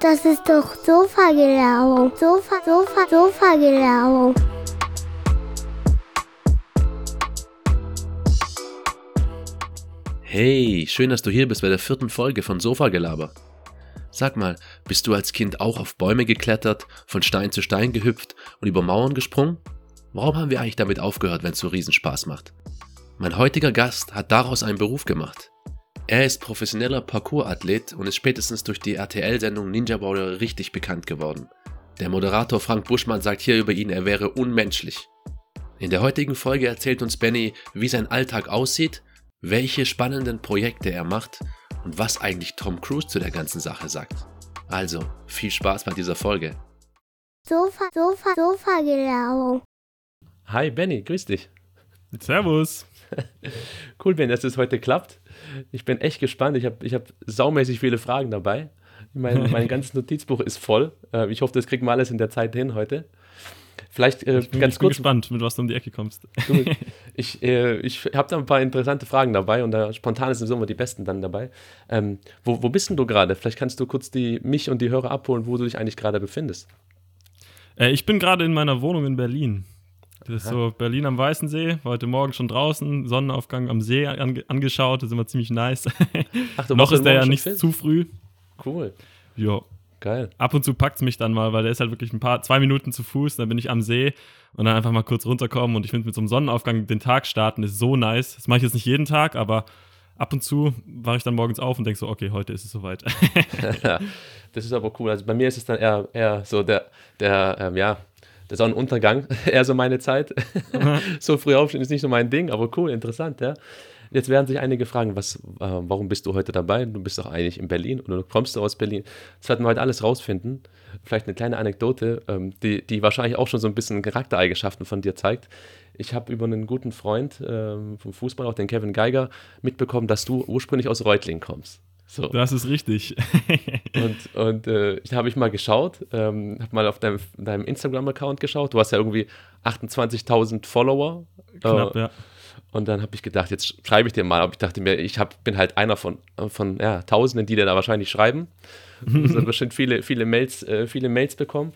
Das ist doch Sofa-Gelaber. Sofa, Sofa, Sofa-Gelaber. Hey, schön, dass du hier bist bei der vierten Folge von Sofa-Gelaber. Sag mal, bist du als Kind auch auf Bäume geklettert, von Stein zu Stein gehüpft und über Mauern gesprungen? Warum haben wir eigentlich damit aufgehört, wenn es so Riesenspaß macht? Mein heutiger Gast hat daraus einen Beruf gemacht. Er ist professioneller Parkour-Athlet und ist spätestens durch die RTL-Sendung Ninja Warrior richtig bekannt geworden. Der Moderator Frank Buschmann sagt hier über ihn, er wäre unmenschlich. In der heutigen Folge erzählt uns Benny, wie sein Alltag aussieht, welche spannenden Projekte er macht und was eigentlich Tom Cruise zu der ganzen Sache sagt. Also, viel Spaß bei dieser Folge. Sofa, Sofa, Sofa-Gelaber. Hi Benny, grüß dich. Servus. Cool, Ben, dass es heute klappt. Ich bin echt gespannt. Ich habe ich hab saumäßig viele Fragen dabei. Mein, mein ganzes Notizbuch ist voll. Äh, Ich hoffe, das kriegen wir alles in der Zeit hin heute. Vielleicht äh, Ich bin, ganz ich bin kurz. gespannt, mit was du um die Ecke kommst. Du, ich äh, ich habe da ein paar interessante Fragen dabei und da spontan sind immer die besten dann dabei. Ähm, wo, wo bist denn du gerade? Vielleicht kannst du kurz die, mich und die Hörer abholen, wo du dich eigentlich gerade befindest. Äh, ich bin gerade in meiner Wohnung in Berlin. Das ist so Berlin am Weißensee. War heute Morgen schon draußen, Sonnenaufgang am See ange angeschaut. Das ist immer ziemlich nice. Ach, du Noch ist der ja nicht fit? zu früh. Cool, Ja. geil. Ab und zu packt es mich dann mal, weil der ist halt wirklich ein paar, zwei Minuten zu Fuß, dann bin ich am See und dann einfach mal kurz runterkommen und ich finde mit so einem Sonnenaufgang den Tag starten ist so nice. Das mache ich jetzt nicht jeden Tag, aber ab und zu wache ich dann morgens auf und denke so, okay, heute ist es soweit. das ist aber cool. Also bei mir ist es dann eher, eher so der, der ähm, ja, der Sonnenuntergang, eher so meine Zeit. so früh aufstehen ist nicht so mein Ding, aber cool, interessant, ja. Jetzt werden sich einige fragen, was, äh, warum bist du heute dabei? Du bist doch eigentlich in Berlin oder du kommst du aus Berlin. Das werden wir heute alles rausfinden. Vielleicht eine kleine Anekdote, ähm, die, die wahrscheinlich auch schon so ein bisschen Charaktereigenschaften von dir zeigt. Ich habe über einen guten Freund ähm, vom Fußball, auch den Kevin Geiger, mitbekommen, dass du ursprünglich aus Reutlingen kommst. So. Das ist richtig. Und, und äh, ich habe ich mal geschaut, ähm, habe mal auf deinem, deinem Instagram-Account geschaut. Du hast ja irgendwie 28.000 Follower. Knapp, Äh, ja. Und dann habe ich gedacht, jetzt schreibe ich dir mal. Aber ich dachte mir, ich hab, bin halt einer von, von ja, Tausenden, die dir da wahrscheinlich schreiben. Du hast bestimmt viele, viele, Mails, äh, viele Mails bekommen.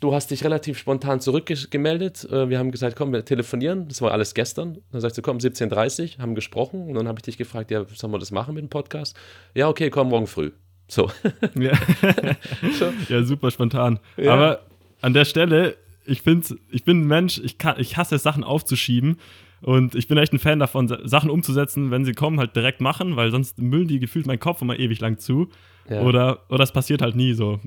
Du hast dich relativ spontan zurückgemeldet. Äh, wir haben gesagt, komm, wir telefonieren. Das war alles gestern. Dann sagst du, komm, 17.30 Uhr, haben gesprochen. Und dann habe ich dich gefragt, ja, sollen wir das machen mit dem Podcast? Ja, okay, komm, morgen früh. So. Ja. Ja, super spontan. Ja. Aber an der Stelle, ich finde, ich bin ein Mensch, ich, kann, ich hasse es, Sachen aufzuschieben. Und ich bin echt ein Fan davon, Sa- Sachen umzusetzen, wenn sie kommen, halt direkt machen, weil sonst müllen die gefühlt meinen Kopf immer ewig lang zu. Ja. Oder, oder es passiert halt nie so.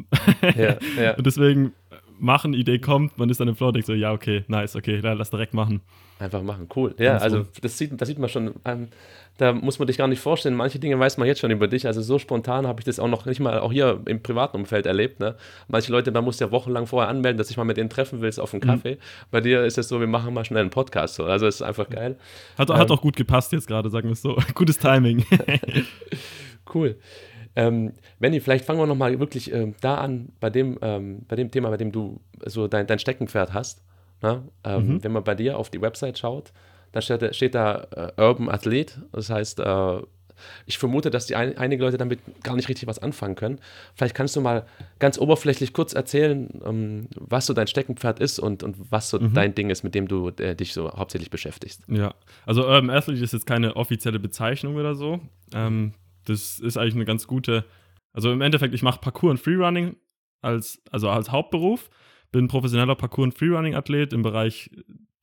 Ja, ja. Und deswegen machen, Idee kommt, man ist dann im Flow und denkt so, ja, okay, nice, okay, dann lass direkt machen. Einfach machen, cool. Ja, also das sieht, das sieht man schon. Ähm, da muss man dich gar nicht vorstellen. Manche Dinge weiß man jetzt schon über dich. Also so spontan habe ich das auch noch nicht mal auch hier im privaten Umfeld erlebt. Ne? Manche Leute, man muss ja wochenlang vorher anmelden, dass ich mal mit denen treffen willst auf einen Mhm. Kaffee. Bei dir ist es so, wir machen mal schnell einen Podcast. So. Also es ist einfach geil. Hat, hat Ähm. auch gut gepasst jetzt gerade, sagen wir es so. Gutes Timing. Cool. Ähm, vielleicht fangen wir nochmal wirklich ähm, da an, bei dem, ähm, bei dem Thema, bei dem du so dein, dein Steckenpferd hast. Ne? Ähm, Mhm. Wenn man bei dir auf die Website schaut, dann steht, da- steht da äh, Urban Athlet. Das heißt, äh, ich vermute, dass die ein, einige Leute damit gar nicht richtig was anfangen können. Vielleicht kannst du mal ganz oberflächlich kurz erzählen, ähm, was so dein Steckenpferd ist und, und was so dein Ding ist, mit dem du äh, dich so hauptsächlich beschäftigst. Ja, also Urban Athlete ist jetzt keine offizielle Bezeichnung oder so. Ähm, das ist eigentlich eine ganz gute. Also im Endeffekt, ich mache Parkour und Freerunning als, also als Hauptberuf. Bin professioneller Parkour- und Freerunning-Athlet im Bereich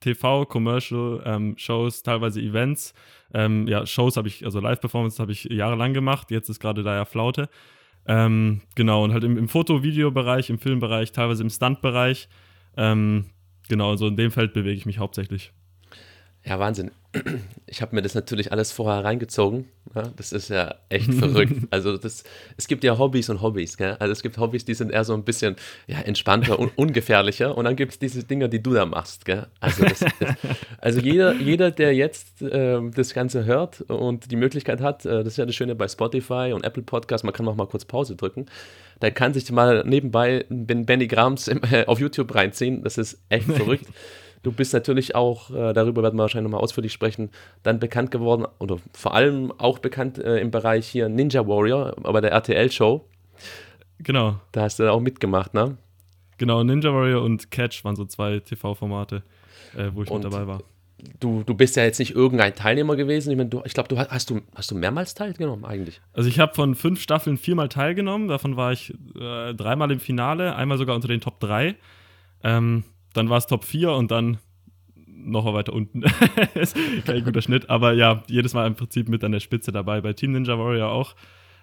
TV, Commercial, ähm, Shows, teilweise Events. Ähm, ja, Shows habe ich, also Live-Performance habe ich jahrelang gemacht. Jetzt ist gerade da ja Flaute. Ähm, genau, und halt im, im Foto-Video-Bereich, im Filmbereich, teilweise im Stunt-Bereich. Ähm, genau, also in dem Feld bewege ich mich hauptsächlich. Ja, Wahnsinn. Ich habe mir das natürlich alles vorher reingezogen. Ja, das ist ja echt verrückt. Also das, es gibt ja Hobbys und Hobbys. Gell? Also es gibt Hobbys, die sind eher so ein bisschen ja, entspannter und ungefährlicher. Und dann gibt es diese Dinge, die du da machst. Gell? Also, das, das, also jeder, jeder, der jetzt ähm, das Ganze hört und die Möglichkeit hat, äh, das ist ja das Schöne bei Spotify und Apple Podcasts, man kann auch mal kurz Pause drücken. Da kann sich mal nebenbei Ben- Benny Grams äh, auf YouTube reinziehen. Das ist echt verrückt. Du bist natürlich auch, äh, darüber werden wir wahrscheinlich nochmal ausführlich sprechen, dann bekannt geworden oder vor allem auch bekannt äh, im Bereich hier Ninja Warrior, aber der RTL-Show. Genau. Da hast du auch mitgemacht, ne? Genau, Ninja Warrior und Catch waren so zwei TV-Formate, äh, wo ich Und mit dabei war. Du, du bist ja jetzt nicht irgendein Teilnehmer gewesen. Ich, meine, du, ich glaube, du hast, hast du hast du mehrmals teilgenommen eigentlich. Also ich habe von fünf Staffeln viermal teilgenommen. Davon war ich äh, dreimal im Finale, einmal sogar unter den Top 3. Ähm, dann war es Top 4 und dann noch weiter unten. kein guter Schnitt, aber ja, jedes Mal im Prinzip mit an der Spitze dabei. Bei Team Ninja Warrior auch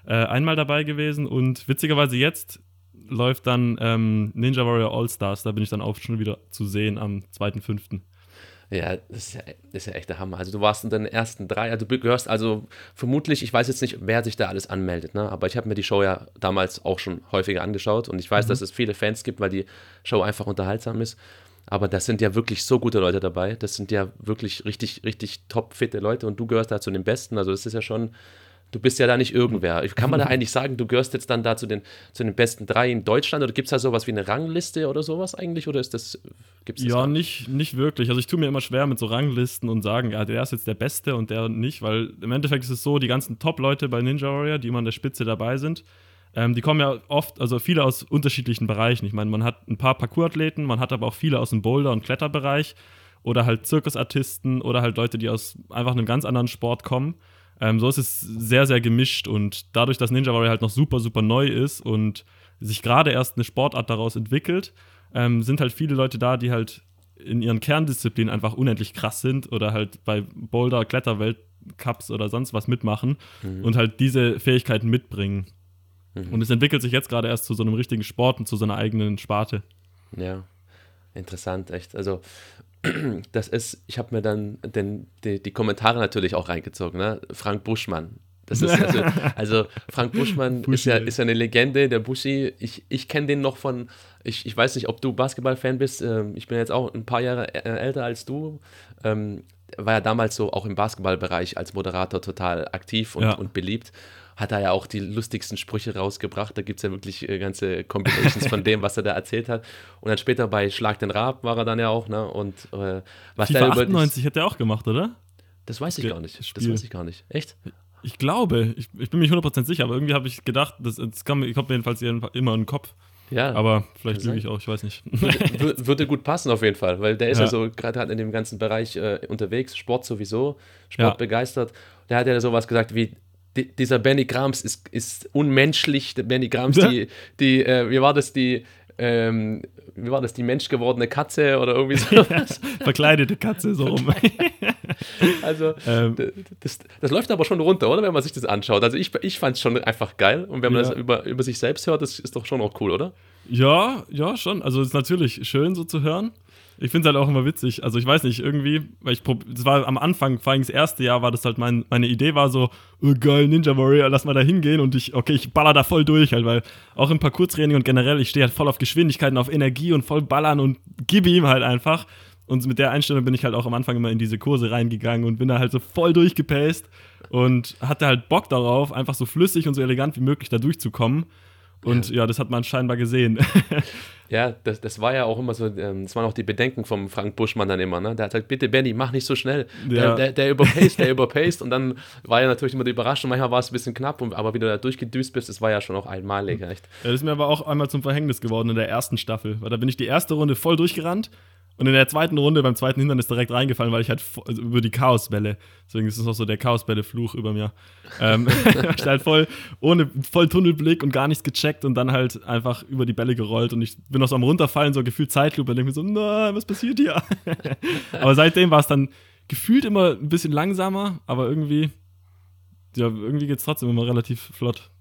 äh, einmal dabei gewesen und witzigerweise jetzt läuft dann ähm, Ninja Warrior All Stars. Da bin ich dann auch schon wieder zu sehen am 2.5. Ja, das ist ja, das ist ja echt der Hammer. Also du warst in den ersten drei, also du gehörst also vermutlich, ich weiß jetzt nicht, wer sich da alles anmeldet, ne? aber ich habe mir die Show ja damals auch schon häufiger angeschaut und ich weiß, dass es viele Fans gibt, weil die Show einfach unterhaltsam ist. Aber das sind ja wirklich so gute Leute dabei. Das sind ja wirklich richtig, richtig top fitte Leute und du gehörst da zu den Besten. Also das ist ja schon, du bist ja da nicht irgendwer. Kann man da eigentlich sagen, du gehörst jetzt dann da zu den, zu den besten drei in Deutschland oder gibt es da sowas wie eine Rangliste oder sowas eigentlich? Oder ist das, gibt's das Ja, nicht, nicht wirklich. Also ich tue mir immer schwer mit so Ranglisten und sagen, ja, der ist jetzt der Beste und der nicht, weil im Endeffekt ist es so, die ganzen Top-Leute bei Ninja Warrior, die immer an der Spitze dabei sind, ähm, die kommen ja oft, also viele aus unterschiedlichen Bereichen. Ich meine, man hat ein paar Parkour-Athleten, man hat aber auch viele aus dem Boulder- und Kletterbereich oder halt Zirkusartisten oder halt Leute, die aus einfach einem ganz anderen Sport kommen. Ähm, so ist es sehr, sehr gemischt und dadurch, dass Ninja Warrior halt noch super, super neu ist und sich gerade erst eine Sportart daraus entwickelt, ähm, sind halt viele Leute da, die halt in ihren Kerndisziplinen einfach unendlich krass sind oder halt bei Boulder, Kletterweltcups oder sonst was mitmachen und halt diese Fähigkeiten mitbringen. Und es entwickelt sich jetzt gerade erst zu so einem richtigen Sport und zu so einer eigenen Sparte. Ja, interessant, echt. Also, das ist, ich habe mir dann den, die, die Kommentare natürlich auch reingezogen, ne? Frank Buschmann. Das ist also, also Frank Buschmann ist, ja, ist ja eine Legende, der Buschi. Ich, ich kenne den noch von, ich, ich weiß nicht, ob du Basketball-Fan bist. Ähm, ich bin jetzt auch ein paar Jahre älter als du. Ähm, war ja damals so auch im Basketballbereich als Moderator total aktiv und, Ja. und beliebt. Hat er ja auch die lustigsten Sprüche rausgebracht. Da gibt es ja wirklich äh, ganze Combinations von dem, was er da erzählt hat. Und dann später bei Schlag den Raab war er dann ja auch, ne? Und äh, was FIFA der über das, 98 hat er auch gemacht, oder? das weiß ich Ge- gar nicht. Das Spiel. weiß ich gar nicht. Echt? Ich glaube, ich, ich bin mir nicht 100% sicher, aber irgendwie habe ich gedacht, das, das kommt, mir- kommt mir jedenfalls immer in den Kopf. Ja. Aber vielleicht lüge ich auch, ich weiß nicht. Wür- würde gut passen auf jeden Fall, weil der ist ja, Ja. so gerade halt in dem ganzen Bereich äh, unterwegs, Sport sowieso, Ja. Sport begeistert. Der hat ja sowas gesagt wie, "Di- dieser Benny Grams ist, ist unmenschlich, der Benny Grams, die, die äh, wie war das, die, ähm, wie war das, die menschgewordene Katze oder irgendwie sowas. Verkleidete Katze, so rum. Also, ähm, das, das läuft aber schon runter, oder? Wenn man sich das anschaut. Also ich, ich fand es schon einfach geil. Und wenn man Ja. das über, über sich selbst hört, das ist doch schon auch cool, oder? Ja, ja, schon. Also es ist natürlich schön so zu hören. Ich finde es halt auch immer witzig. Also ich weiß nicht, irgendwie, weil ich das war am Anfang, vor allem das erste Jahr, war das halt mein, meine Idee war so, oh, geil, Ninja Warrior, lass mal da hingehen und ich, okay, ich baller da voll durch halt, weil auch im Parkour-Training und generell, ich stehe halt voll auf Geschwindigkeiten, auf Energie und voll ballern und gib ihm halt einfach. Und mit der Einstellung bin ich halt auch am Anfang immer in diese Kurse reingegangen und bin da halt so voll durchgepaced und hatte halt Bock darauf, einfach so flüssig und so elegant wie möglich da durchzukommen. Und ja, das hat man scheinbar gesehen. Ja, das, das war ja auch immer so, ähm, das waren auch die Bedenken vom Frank Buschmann dann immer, ne? Der hat gesagt, bitte Benny, mach nicht so schnell. Der, Ja. der, der überpaced, der überpaced. Und dann war ja natürlich immer die Überraschung, manchmal war es ein bisschen knapp, aber wie du da durchgedüst bist, das war ja schon auch einmalig, echt. Ja, das ist mir aber auch einmal zum Verhängnis geworden in der ersten Staffel, weil da bin ich die erste Runde voll durchgerannt und in der zweiten Runde beim zweiten Hindernis direkt reingefallen, weil ich halt also über die Chaoswelle, deswegen ist es auch so der Chaoswelle-Fluch über mir. Ähm, ich halt voll ohne voll Tunnelblick und gar nichts gecheckt und dann halt einfach über die Bälle gerollt und ich bin noch so am runterfallen, so gefühlt Zeitlupe und denke mir so, na, was passiert hier? aber seitdem war es dann gefühlt immer ein bisschen langsamer, aber irgendwie ja, irgendwie geht es trotzdem immer relativ flott.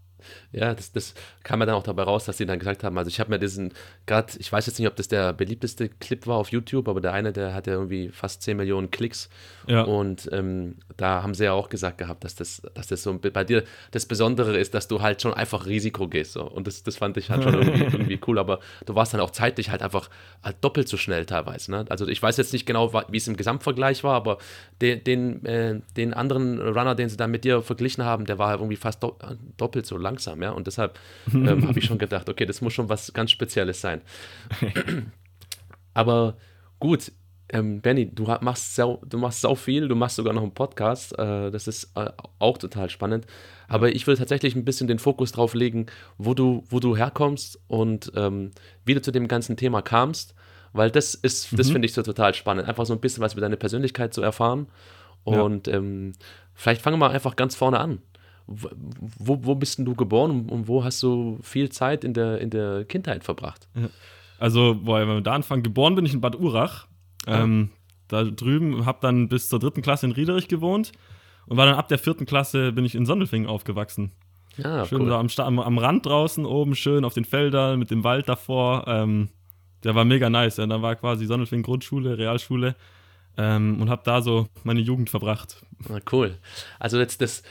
Ja, das, das kam ja dann auch dabei raus, dass sie dann gesagt haben, also ich habe mir diesen, gerade, ich weiß jetzt nicht, ob das der beliebteste Clip war auf YouTube, aber der eine, der hatte irgendwie fast 10 Millionen Klicks. Ja. Und ähm, da haben sie ja auch gesagt gehabt, dass das, dass das so bei dir das Besondere ist, dass du halt schon einfach Risiko gehst. So. Und das, das fand ich halt schon irgendwie, irgendwie cool. Aber du warst dann auch zeitlich halt einfach halt doppelt so schnell teilweise. Ne? Also ich weiß jetzt nicht genau, wie es im Gesamtvergleich war, aber den, den, äh, den anderen Runner, den sie dann mit dir verglichen haben, der war halt irgendwie fast do doppelt so langsam. Ja? Und deshalb ähm, habe ich schon gedacht, okay, das muss schon was ganz Spezielles sein. Aber gut, ähm, Benny, du machst, sau, du machst sau viel, du machst sogar noch einen Podcast. Äh, das ist äh, auch total spannend. Aber ich will tatsächlich ein bisschen den Fokus drauf legen, wo du, wo du herkommst und ähm, wie du zu dem ganzen Thema kamst. Weil das ist, das mhm. finde ich so total spannend. Einfach so ein bisschen was über deine Persönlichkeit zu erfahren. Und ja. ähm, vielleicht fangen wir einfach ganz vorne an. Wo, wo bist denn du geboren und wo hast du viel Zeit in der, in der Kindheit verbracht? Ja. Also, boah, wenn wir da anfangen, geboren bin ich in Bad Urach. Ah. Ähm, da drüben, habe dann bis zur dritten Klasse in Riederich gewohnt und war dann ab der vierten Klasse bin ich in Sondelfingen aufgewachsen. Ja, schön cool. da am, am, Rand draußen, oben schön auf den Feldern mit dem Wald davor. Ähm, der war mega nice. Ja. Dann war quasi Sondelfingen Grundschule, Realschule ähm, und habe da so meine Jugend verbracht. Ah, cool. Also jetzt das,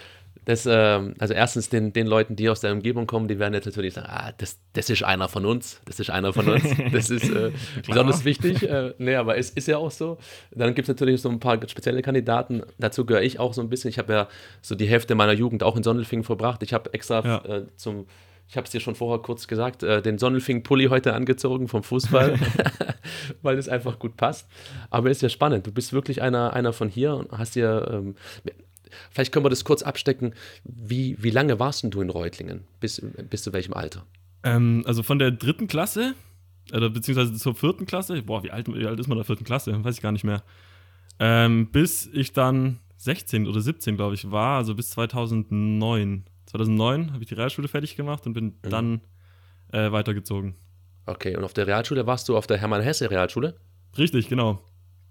das, ähm, also erstens den, den Leuten, die aus der Umgebung kommen, die werden jetzt natürlich sagen, ah, das, das ist einer von uns, das ist einer von uns, das ist äh, besonders wichtig. Äh, nee, aber es ist ja auch so. Dann gibt es natürlich so ein paar spezielle Kandidaten, dazu gehöre ich auch so ein bisschen. Ich habe ja so die Hälfte meiner Jugend auch in Sondelfingen verbracht. Ich habe extra ja. äh, zum ich habe es dir schon vorher kurz gesagt, äh, den Sonnenfing-Pulli heute angezogen vom Fußball, weil es einfach gut passt. Aber ist ja spannend. Du bist wirklich einer, einer von hier und hast dir, ähm, Vielleicht können wir das kurz abstecken. Wie, wie lange warst du in Reutlingen? Bis, bis zu welchem Alter? Ähm, also von der dritten Klasse, oder beziehungsweise zur vierten Klasse, boah, wie alt, wie alt ist man in der vierten Klasse? Weiß ich gar nicht mehr. Ähm, bis ich dann 16 oder 17, glaube ich, war, also bis 2009. 2009 habe ich die Realschule fertig gemacht und bin mhm. dann äh, weitergezogen. Okay, und auf der Realschule warst du auf der Hermann-Hesse-Realschule? Richtig, genau.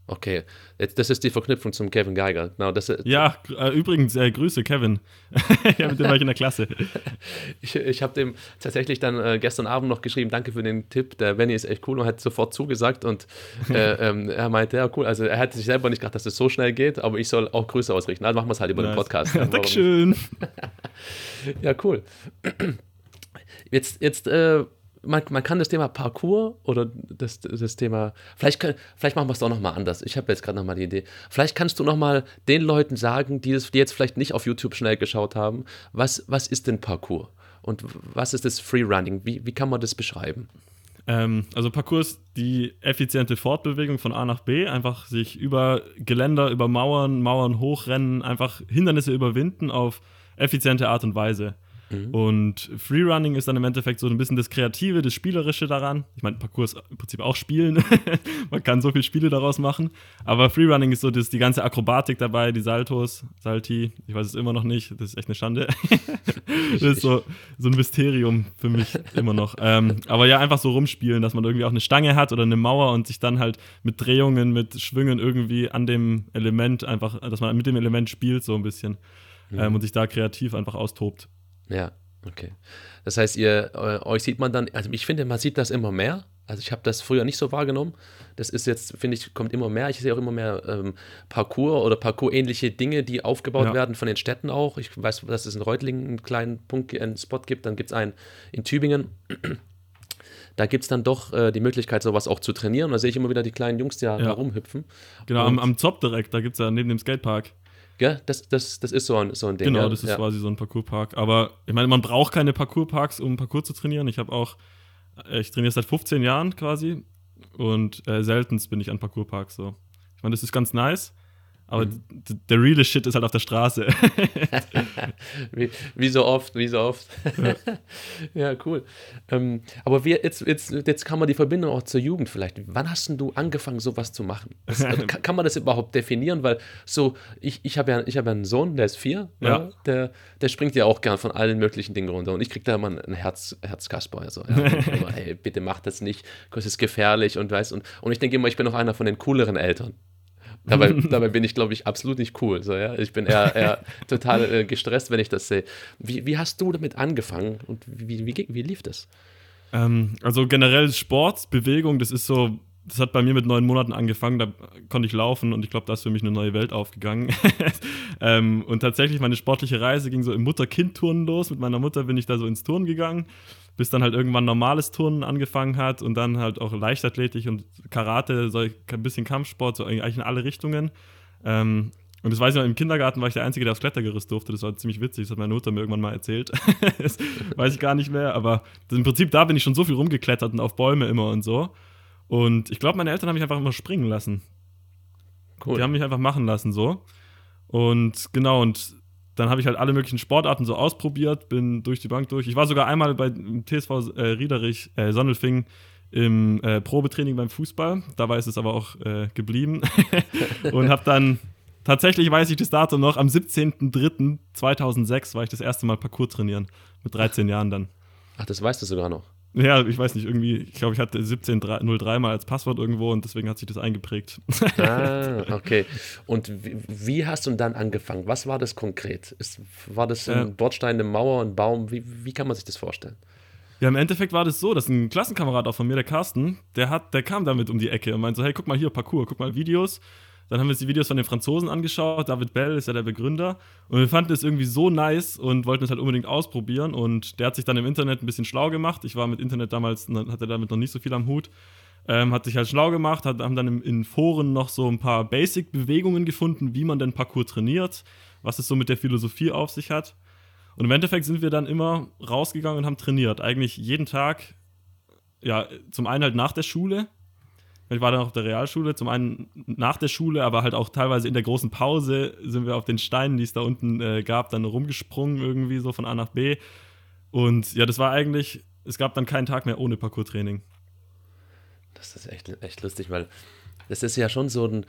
Okay, Jetzt, das ist die Verknüpfung zum Kevin Geiger. Genau, das, ja, äh, übrigens, äh, Grüße, Kevin. ja, mit dem war ich in der Klasse. ich ich habe dem tatsächlich dann äh, gestern Abend noch geschrieben, danke für den Tipp, der Benny ist echt cool und hat sofort zugesagt und äh, ähm, er meinte, ja cool, also er hat sich selber nicht gedacht, dass es so schnell geht, aber ich soll auch Grüße ausrichten. Also machen wir es halt über nice. den Podcast. Ja, Dankeschön. ja, cool. Jetzt, jetzt äh, man, man kann das Thema Parcours oder das, das Thema, vielleicht, vielleicht machen wir es doch nochmal anders. Ich habe jetzt gerade nochmal die Idee. Vielleicht kannst du nochmal den Leuten sagen, die, das, die jetzt vielleicht nicht auf YouTube schnell geschaut haben, was, was ist denn Parcours? Und was ist das Freerunning? Wie, wie kann man das beschreiben? Ähm, also Parcours ist die effiziente Fortbewegung von A nach B, einfach sich über Geländer, über Mauern, Mauern hochrennen, einfach Hindernisse überwinden auf effiziente Art und Weise. Mhm. Und Freerunning ist dann im Endeffekt so ein bisschen das Kreative, das Spielerische daran. Ich meine, Parcours ist im Prinzip auch Spielen. Man kann so viele Spiele daraus machen. Aber Freerunning ist so das, die ganze Akrobatik dabei, die Saltos, Salti. Ich weiß es immer noch nicht. Das ist echt eine Schande. das ist so, so ein Mysterium für mich immer noch. Ähm, aber ja, einfach so rumspielen, dass man irgendwie auch eine Stange hat oder eine Mauer und sich dann halt mit Drehungen, mit Schwüngen irgendwie an dem Element einfach, dass man mit dem Element spielt, so ein bisschen. Mhm. Ähm, und sich da kreativ einfach austobt. Ja, okay. Das heißt, ihr, euch sieht man dann, also ich finde, man sieht das immer mehr. Also ich habe das früher nicht so wahrgenommen. Das ist jetzt, finde ich, kommt immer mehr. Ich sehe auch immer mehr ähm, Parcours oder Parcours-ähnliche Dinge, die aufgebaut ja. werden von den Städten auch. Ich weiß, dass es in Reutlingen einen kleinen Punkt, einen Spot gibt. Dann gibt es einen in Tübingen. Da gibt es dann doch äh, die Möglichkeit, sowas auch zu trainieren. Da sehe ich immer wieder die kleinen Jungs, die da ja. rumhüpfen. Genau, am, am Zop direkt, da gibt es ja neben dem Skatepark. Gell? Das, das, das ist so ein, so ein Ding. Genau, ja? das ist ja. quasi so ein Parcourspark. Aber ich meine, man braucht keine Parcoursparks, um Parcours zu trainieren. Ich habe auch, äh, ich trainiere seit 15 Jahren quasi und äh, seltenst bin ich an Parcoursparks so. Ich meine, das ist ganz nice. Aber mhm. der reale Shit ist halt auf der Straße. wie, wie, so oft, wie so oft. Ja, ja cool. Ähm, aber wir, jetzt, jetzt, jetzt kann man die Verbindung auch zur Jugend vielleicht. Wann hast denn du angefangen, sowas zu machen? Das, also kann, kann, man das überhaupt definieren? Weil so, ich, ich habe ja, hab ja einen Sohn, der ist vier, ja. ja. der, der springt ja auch gern von allen möglichen Dingen runter. Und ich kriege da immer ein Herz, Herzkasper. Also, ja, immer, hey, bitte mach das nicht, das ist gefährlich und weiß. Und, und ich denke immer, ich bin auch einer von den cooleren Eltern. Dabei, dabei bin ich, glaube ich, absolut nicht cool. So, ja? Ich bin eher, eher total äh, gestresst, wenn ich das sehe. Wie, wie hast du damit angefangen und wie, wie, wie lief das? Ähm, also generell Sport, Bewegung, das ist so, das hat bei mir mit neun Monaten angefangen, da konnte ich laufen und ich glaube, da ist für mich eine neue Welt aufgegangen. ähm, und tatsächlich, meine sportliche Reise ging so im Mutter-Kind-Turnen los. Mit meiner Mutter bin ich da so ins Turnen gegangen bis dann halt irgendwann normales Turnen angefangen hat und dann halt auch Leichtathletik und Karate, so ein bisschen Kampfsport, so eigentlich in alle Richtungen. Ähm, und das weiß ich noch, im Kindergarten war ich der Einzige, der aufs Klettergerüst durfte. Das war ziemlich witzig, das hat meine Mutter mir irgendwann mal erzählt. das weiß ich gar nicht mehr, aber im Prinzip da bin ich schon so viel rumgeklettert und auf Bäume immer und so. Und ich glaube, meine Eltern haben mich einfach immer springen lassen. Cool. Die haben mich einfach machen lassen so. Und genau, und dann habe ich halt alle möglichen Sportarten so ausprobiert, bin durch die Bank durch. Ich war sogar einmal bei TSV äh, Riederich, äh, Sonnelfing im äh, Probetraining beim Fußball. Dabei ist es aber auch äh, geblieben. und habe dann, tatsächlich weiß ich das Datum noch, am 17.03.2006 war ich das erste Mal Parcours trainieren. Mit 13 Jahren dann. Ach, das weißt du sogar noch. Ja, ich weiß nicht, irgendwie, ich glaube, ich hatte 1703 mal als Passwort irgendwo und deswegen hat sich das eingeprägt. Ah, okay. Und wie, wie hast du dann angefangen? Was war das konkret? Ist, war das ein Äh. Bordstein, eine Mauer, ein Baum? Wie, wie kann man sich das vorstellen? Ja, im Endeffekt war das so, dass ein Klassenkamerad auch von mir, der Carsten, der hat, der kam damit um die Ecke und meinte so, hey, guck mal hier, Parcours, guck mal Videos. Dann haben wir uns die Videos von den Franzosen angeschaut. David Bell ist ja der Begründer. Und wir fanden es irgendwie so nice und wollten es halt unbedingt ausprobieren. Und der hat sich dann im Internet ein bisschen schlau gemacht. Ich war mit Internet damals, hatte damit noch nicht so viel am Hut. Ähm, hat sich halt schlau gemacht, hat, haben dann in Foren noch so ein paar Basic-Bewegungen gefunden, wie man denn Parcours trainiert, was es so mit der Philosophie auf sich hat. Und im Endeffekt sind wir dann immer rausgegangen und haben trainiert. Eigentlich jeden Tag, ja, zum einen halt nach der Schule. Ich war dann auf der Realschule, zum einen nach der Schule, aber halt auch teilweise in der großen Pause sind wir auf den Steinen, die es da unten äh, gab, dann rumgesprungen irgendwie so von A nach B. Und ja, das war eigentlich, es gab dann keinen Tag mehr ohne Parcours-Training. Das ist echt, echt lustig, weil das ist ja schon so ein,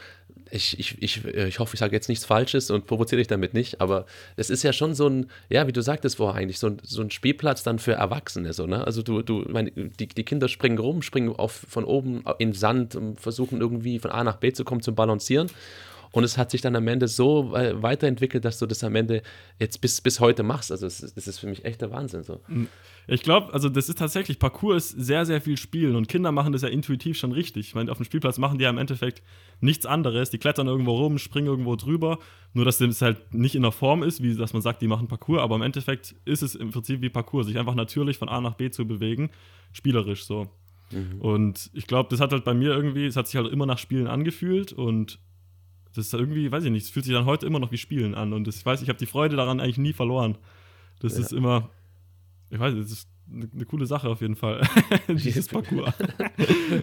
ich, ich, ich, ich hoffe, ich sage jetzt nichts Falsches und provoziere dich damit nicht, aber es ist ja schon so ein, ja, wie du sagtest vorher eigentlich, so ein, so ein Spielplatz dann für Erwachsene, so, ne? Also du, du, meine, die, die Kinder springen rum, springen auf, von oben in Sand und versuchen irgendwie von A nach B zu kommen, zum Balancieren. Und es hat sich dann am Ende so weiterentwickelt, dass du das am Ende jetzt bis, bis heute machst. Also das, ist- das ist für mich echt der Wahnsinn. So. Ich glaube, also das ist tatsächlich, Parcours ist sehr, sehr viel Spielen und Kinder machen das ja intuitiv schon richtig. Ich meine, auf dem Spielplatz machen die ja im Endeffekt nichts anderes. Die klettern irgendwo rum, springen irgendwo drüber, nur dass das halt nicht in der Form ist, wie dass man sagt, die machen Parcours, aber im Endeffekt ist es im Prinzip wie Parcours, sich einfach natürlich von A nach B zu bewegen, spielerisch so. Und ich glaube, das hat halt bei mir irgendwie, es hat sich halt immer nach Spielen angefühlt und das ist irgendwie, weiß ich nicht, es fühlt sich dann heute immer noch wie Spielen an und das, ich weiß, ich habe die Freude daran eigentlich nie verloren. Das Ja. ist immer, ich weiß, das ist eine, eine coole Sache auf jeden Fall. Dieses Parcours.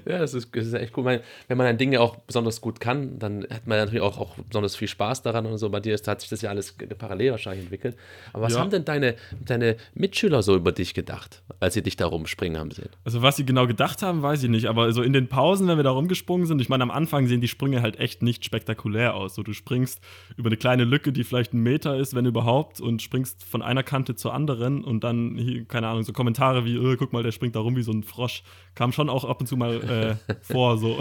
Ja, das ist, das ist echt cool. Weil, wenn man ein Ding ja auch besonders gut kann, dann hat man natürlich auch, auch besonders viel Spaß daran und so. Bei dir ist, hat sich das ja alles parallel wahrscheinlich entwickelt. Aber was Ja. haben denn deine, deine Mitschüler so über dich gedacht, als sie dich da rumspringen haben sehen? Also was sie genau gedacht haben, weiß ich nicht. Aber so in den Pausen, wenn wir da rumgesprungen sind, ich meine, am Anfang sehen die Sprünge halt echt nicht spektakulär aus. So, du springst über eine kleine Lücke, die vielleicht ein Meter ist, wenn überhaupt, und springst von einer Kante zur anderen und dann, keine Ahnung, so Kommentare wie, äh, guck mal, der springt da rum wie so ein Frosch. Kam schon auch ab und zu mal äh, vor, so.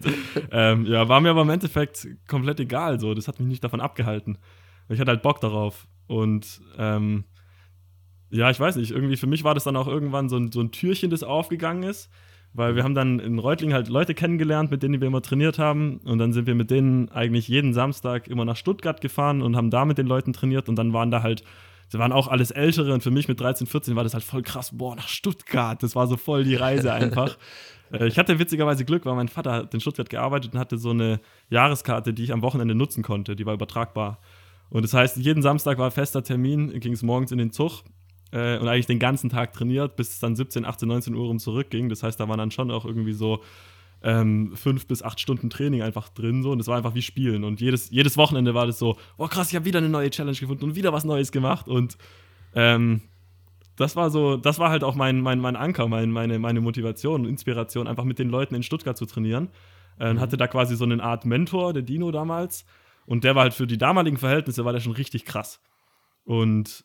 ähm, ja, war mir aber im Endeffekt komplett egal, so. Das hat mich nicht davon abgehalten. Ich hatte halt Bock darauf. Und ähm, ja, ich weiß nicht, irgendwie für mich war das dann auch irgendwann so ein, so ein Türchen, das aufgegangen ist, weil wir haben dann in Reutling halt Leute kennengelernt, mit denen wir immer trainiert haben und dann sind wir mit denen eigentlich jeden Samstag immer nach Stuttgart gefahren und haben da mit den Leuten trainiert und dann waren da halt, sie waren auch alles Ältere und für mich mit 13, 14 war das halt voll krass, boah, nach Stuttgart, das war so voll die Reise einfach. Äh, Ich hatte witzigerweise Glück, weil mein Vater hat in Stuttgart gearbeitet und hatte so eine Jahreskarte, die ich am Wochenende nutzen konnte, die war übertragbar. Und das heißt, jeden Samstag war fester Termin, ging es morgens in den Zug äh, und eigentlich den ganzen Tag trainiert, bis es dann 17, 18, 19 Uhr rum zurückging. Das heißt, da waren dann schon auch irgendwie so ähm, fünf bis acht Stunden Training einfach drin so und das war einfach wie Spielen und jedes, jedes Wochenende war das so, oh krass, ich habe wieder eine neue Challenge gefunden und wieder was Neues gemacht und ähm, das war so, das war halt auch mein, mein, mein Anker, mein, meine, meine Motivation und Inspiration, einfach mit den Leuten in Stuttgart zu trainieren. Äh, Hatte da quasi so eine Art Mentor, der Dino damals. Und der war halt für die damaligen Verhältnisse, war der schon richtig krass. Und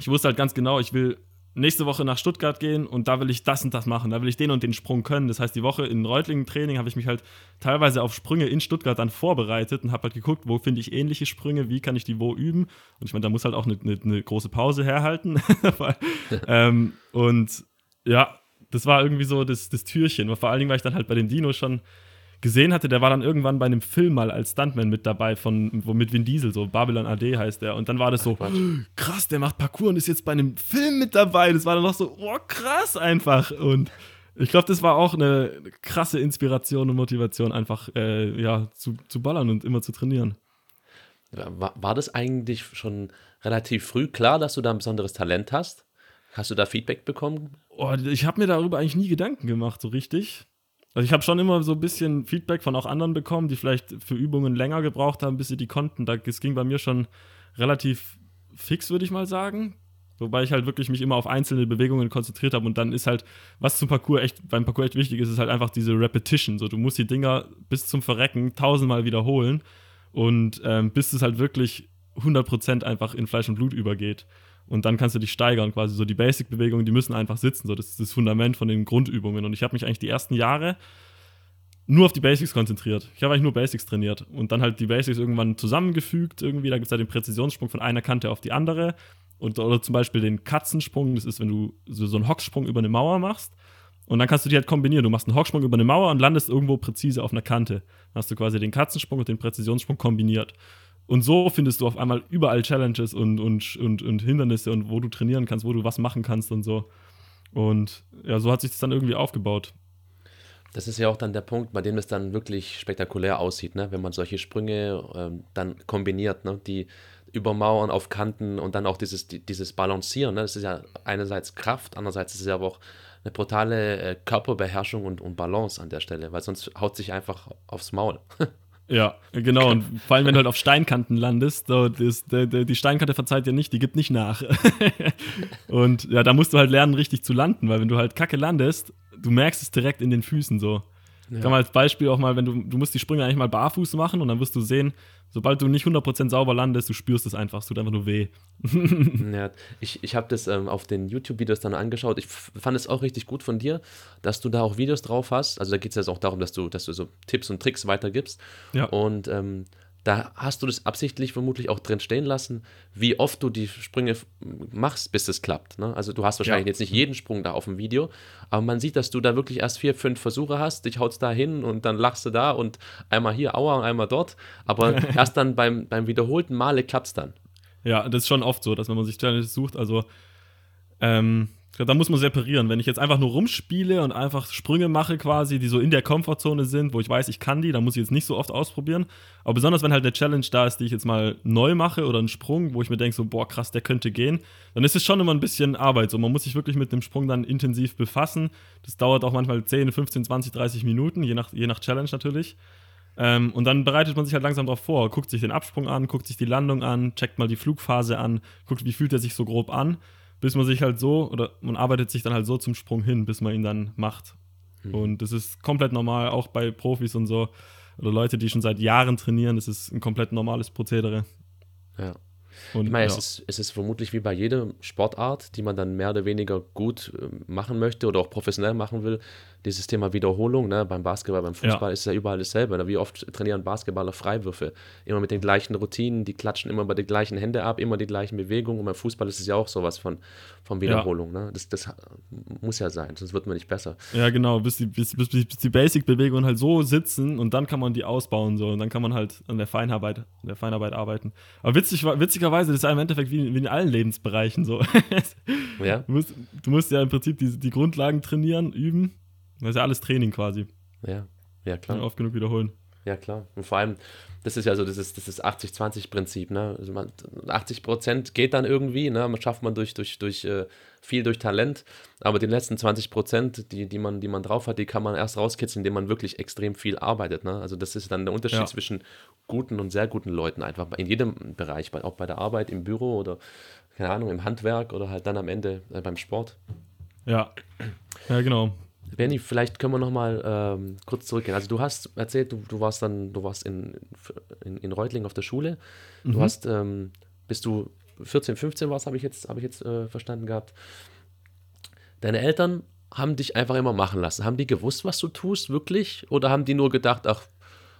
ich wusste halt ganz genau, ich will nächste Woche nach Stuttgart gehen und da will ich das und das machen. Da will ich den und den Sprung können. Das heißt, die Woche in Reutlingen Training habe ich mich halt teilweise auf Sprünge in Stuttgart dann vorbereitet und habe halt geguckt, wo finde ich ähnliche Sprünge, wie kann ich die wo üben. Und ich meine, da muss halt auch eine, eine, eine große Pause herhalten. Ähm, und ja, das war irgendwie so das, das Türchen. Vor allen Dingen, weil ich dann halt bei den Dinos schon gesehen hatte, der war dann irgendwann bei einem Film mal als Stuntman mit dabei, von, wo mit Vin Diesel, so Babylon AD heißt der. Und dann war das so, Quatsch. krass, der macht Parkour und ist jetzt bei einem Film mit dabei. Das war dann noch so, oh, krass einfach. Und ich glaube, das war auch eine krasse Inspiration und Motivation, einfach äh, ja, zu, zu ballern und immer zu trainieren. War, war das eigentlich schon relativ früh klar, dass du da ein besonderes Talent hast? Hast du da Feedback bekommen? Oh, ich habe mir darüber eigentlich nie Gedanken gemacht, so richtig. Also ich habe schon immer so ein bisschen Feedback von auch anderen bekommen, die vielleicht für Übungen länger gebraucht haben, bis sie die konnten. Es ging bei mir schon relativ fix, würde ich mal sagen. Wobei ich halt wirklich mich immer auf einzelne Bewegungen konzentriert habe und dann ist halt, was zum Parcours echt, beim Parcours echt wichtig ist, ist halt einfach diese Repetition. So, du musst die Dinger bis zum Verrecken tausendmal wiederholen und ähm, bis es halt wirklich 100% einfach in Fleisch und Blut übergeht. Und dann kannst du dich steigern, quasi so die Basic-Bewegungen, die müssen einfach sitzen. So, das ist das Fundament von den Grundübungen. Und ich habe mich eigentlich die ersten Jahre nur auf die Basics konzentriert. Ich habe eigentlich nur Basics trainiert und dann halt die Basics irgendwann zusammengefügt irgendwie. Da gibt es halt den Präzisionssprung von einer Kante auf die andere. Und, oder zum Beispiel den Katzensprung, das ist, wenn du so, so einen Hocksprung über eine Mauer machst. Und dann kannst du die halt kombinieren. Du machst einen Hocksprung über eine Mauer und landest irgendwo präzise auf einer Kante. Dann hast du quasi den Katzensprung und den Präzisionssprung kombiniert. Und so findest du auf einmal überall Challenges und, und, und, und Hindernisse und wo du trainieren kannst, wo du was machen kannst und so. Und ja, so hat sich das dann irgendwie aufgebaut. Das ist ja auch dann der Punkt, bei dem es dann wirklich spektakulär aussieht, ne? wenn man solche Sprünge ähm, dann kombiniert, ne? die über Mauern auf Kanten und dann auch dieses, die, dieses Balancieren. Ne? Das ist ja einerseits Kraft, andererseits ist es ja aber auch eine brutale äh, Körperbeherrschung und, und Balance an der Stelle, weil sonst haut sich einfach aufs Maul. Ja, genau. Und vor allem, wenn du halt auf Steinkanten landest, so, das, die, die Steinkante verzeiht dir nicht, die gibt nicht nach. und ja, da musst du halt lernen, richtig zu landen, weil wenn du halt kacke landest, du merkst es direkt in den Füßen so. Ja. Kann man als Beispiel auch mal, wenn du, du musst die Sprünge eigentlich mal barfuß machen und dann wirst du sehen, sobald du nicht 100% sauber landest, du spürst es einfach, es tut einfach nur weh. ja, ich ich habe das ähm, auf den YouTube-Videos dann angeschaut. Ich fand es auch richtig gut von dir, dass du da auch Videos drauf hast. Also da geht es jetzt auch darum, dass du, dass du so Tipps und Tricks weitergibst. Ja. Und ähm, da hast du das absichtlich vermutlich auch drin stehen lassen, wie oft du die Sprünge machst, bis es klappt. Ne? Also du hast wahrscheinlich ja. jetzt nicht jeden Sprung da auf dem Video, aber man sieht, dass du da wirklich erst vier, fünf Versuche hast, dich hautst da hin und dann lachst du da und einmal hier, aua und einmal dort. Aber erst dann beim, beim wiederholten Male klappt es dann. Ja, das ist schon oft so, dass wenn man sich Challenges sucht, also ähm, da muss man separieren. Wenn ich jetzt einfach nur rumspiele und einfach Sprünge mache quasi, die so in der Komfortzone sind, wo ich weiß, ich kann die, dann muss ich jetzt nicht so oft ausprobieren. Aber besonders, wenn halt eine Challenge da ist, die ich jetzt mal neu mache oder einen Sprung, wo ich mir denke, so, boah, krass, der könnte gehen, dann ist es schon immer ein bisschen Arbeit. So, man muss sich wirklich mit dem Sprung dann intensiv befassen. Das dauert auch manchmal 10, 15, 20, 30 Minuten, je nach, je nach Challenge natürlich. Ähm, und dann bereitet man sich halt langsam darauf vor, guckt sich den Absprung an, guckt sich die Landung an, checkt mal die Flugphase an, guckt, wie fühlt er sich so grob an bis man sich halt so, oder man arbeitet sich dann halt so zum Sprung hin, bis man ihn dann macht. Mhm. Und das ist komplett normal, auch bei Profis und so, oder Leute, die schon seit Jahren trainieren, das ist ein komplett normales Prozedere. Ja. Und, ich meine, ja. es, ist, es ist vermutlich wie bei jeder Sportart, die man dann mehr oder weniger gut äh, machen möchte oder auch professionell machen will, dieses Thema Wiederholung, ne? beim Basketball, beim Fußball ja. ist es ja überall dasselbe. Ne? Wie oft trainieren Basketballer Freiwürfe? Immer mit den gleichen Routinen, die klatschen immer bei den gleichen Händen ab, immer die gleichen Bewegungen. Und beim Fußball ist es ja auch sowas von, von Wiederholung. Ja. Ne? Das, das muss ja sein, sonst wird man nicht besser. Ja, genau, bis die, bis, bis, bis die Basic-Bewegungen halt so sitzen und dann kann man die ausbauen so und dann kann man halt an der Feinarbeit, an der Feinarbeit arbeiten. Aber witzig, witzigerweise, das ist ja im Endeffekt wie, wie in allen Lebensbereichen so. ja. Du musst, du musst ja im Prinzip die, die Grundlagen trainieren, üben das ist ja alles Training quasi. Ja, ja klar. oft genug wiederholen. Ja, klar. Und vor allem, das ist ja so, das ist das ist 80-20-Prinzip, ne? Also man, 80 Prozent geht dann irgendwie, ne? Man schafft man durch, durch, durch äh, viel durch Talent, aber die letzten 20 Prozent, die, die, man, die man drauf hat, die kann man erst rauskitzeln, indem man wirklich extrem viel arbeitet, ne? Also das ist dann der Unterschied ja. zwischen guten und sehr guten Leuten einfach in jedem Bereich, auch bei der Arbeit, im Büro oder, keine Ahnung, im Handwerk oder halt dann am Ende äh, beim Sport. Ja, ja, genau. Benny, vielleicht können wir noch mal ähm, kurz zurückgehen. Also du hast erzählt, du, du warst dann, du warst in, in, in Reutling auf der Schule. Du mhm. hast, ähm, bis du 14, 15 warst, habe ich jetzt, hab ich jetzt äh, verstanden gehabt. Deine Eltern haben dich einfach immer machen lassen. Haben die gewusst, was du tust, wirklich? Oder haben die nur gedacht, ach,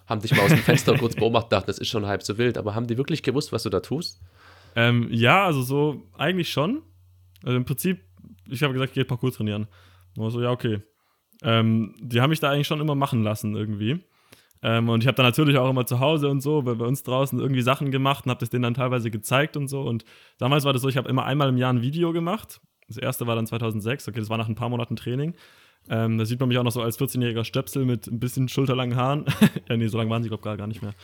haben dich mal aus dem Fenster kurz beobachtet, gedacht, das ist schon halb so wild, aber haben die wirklich gewusst, was du da tust? Ähm, ja, also so eigentlich schon. Also im Prinzip, ich habe gesagt, ich gehe Parcours trainieren. Und so, ja, okay. Ähm, die haben mich da eigentlich schon immer machen lassen irgendwie. Ähm, und ich habe dann natürlich auch immer zu Hause und so bei, bei uns draußen irgendwie Sachen gemacht und habe das denen dann teilweise gezeigt und so. Und damals war das so, ich habe immer einmal im Jahr ein Video gemacht. Das erste war dann 2006, okay, das war nach ein paar Monaten Training. Ähm, da sieht man mich auch noch so als 14-jähriger Stöpsel mit ein bisschen schulterlangen Haaren. ja, nee, so lange waren sie, glaube ich, gar nicht mehr.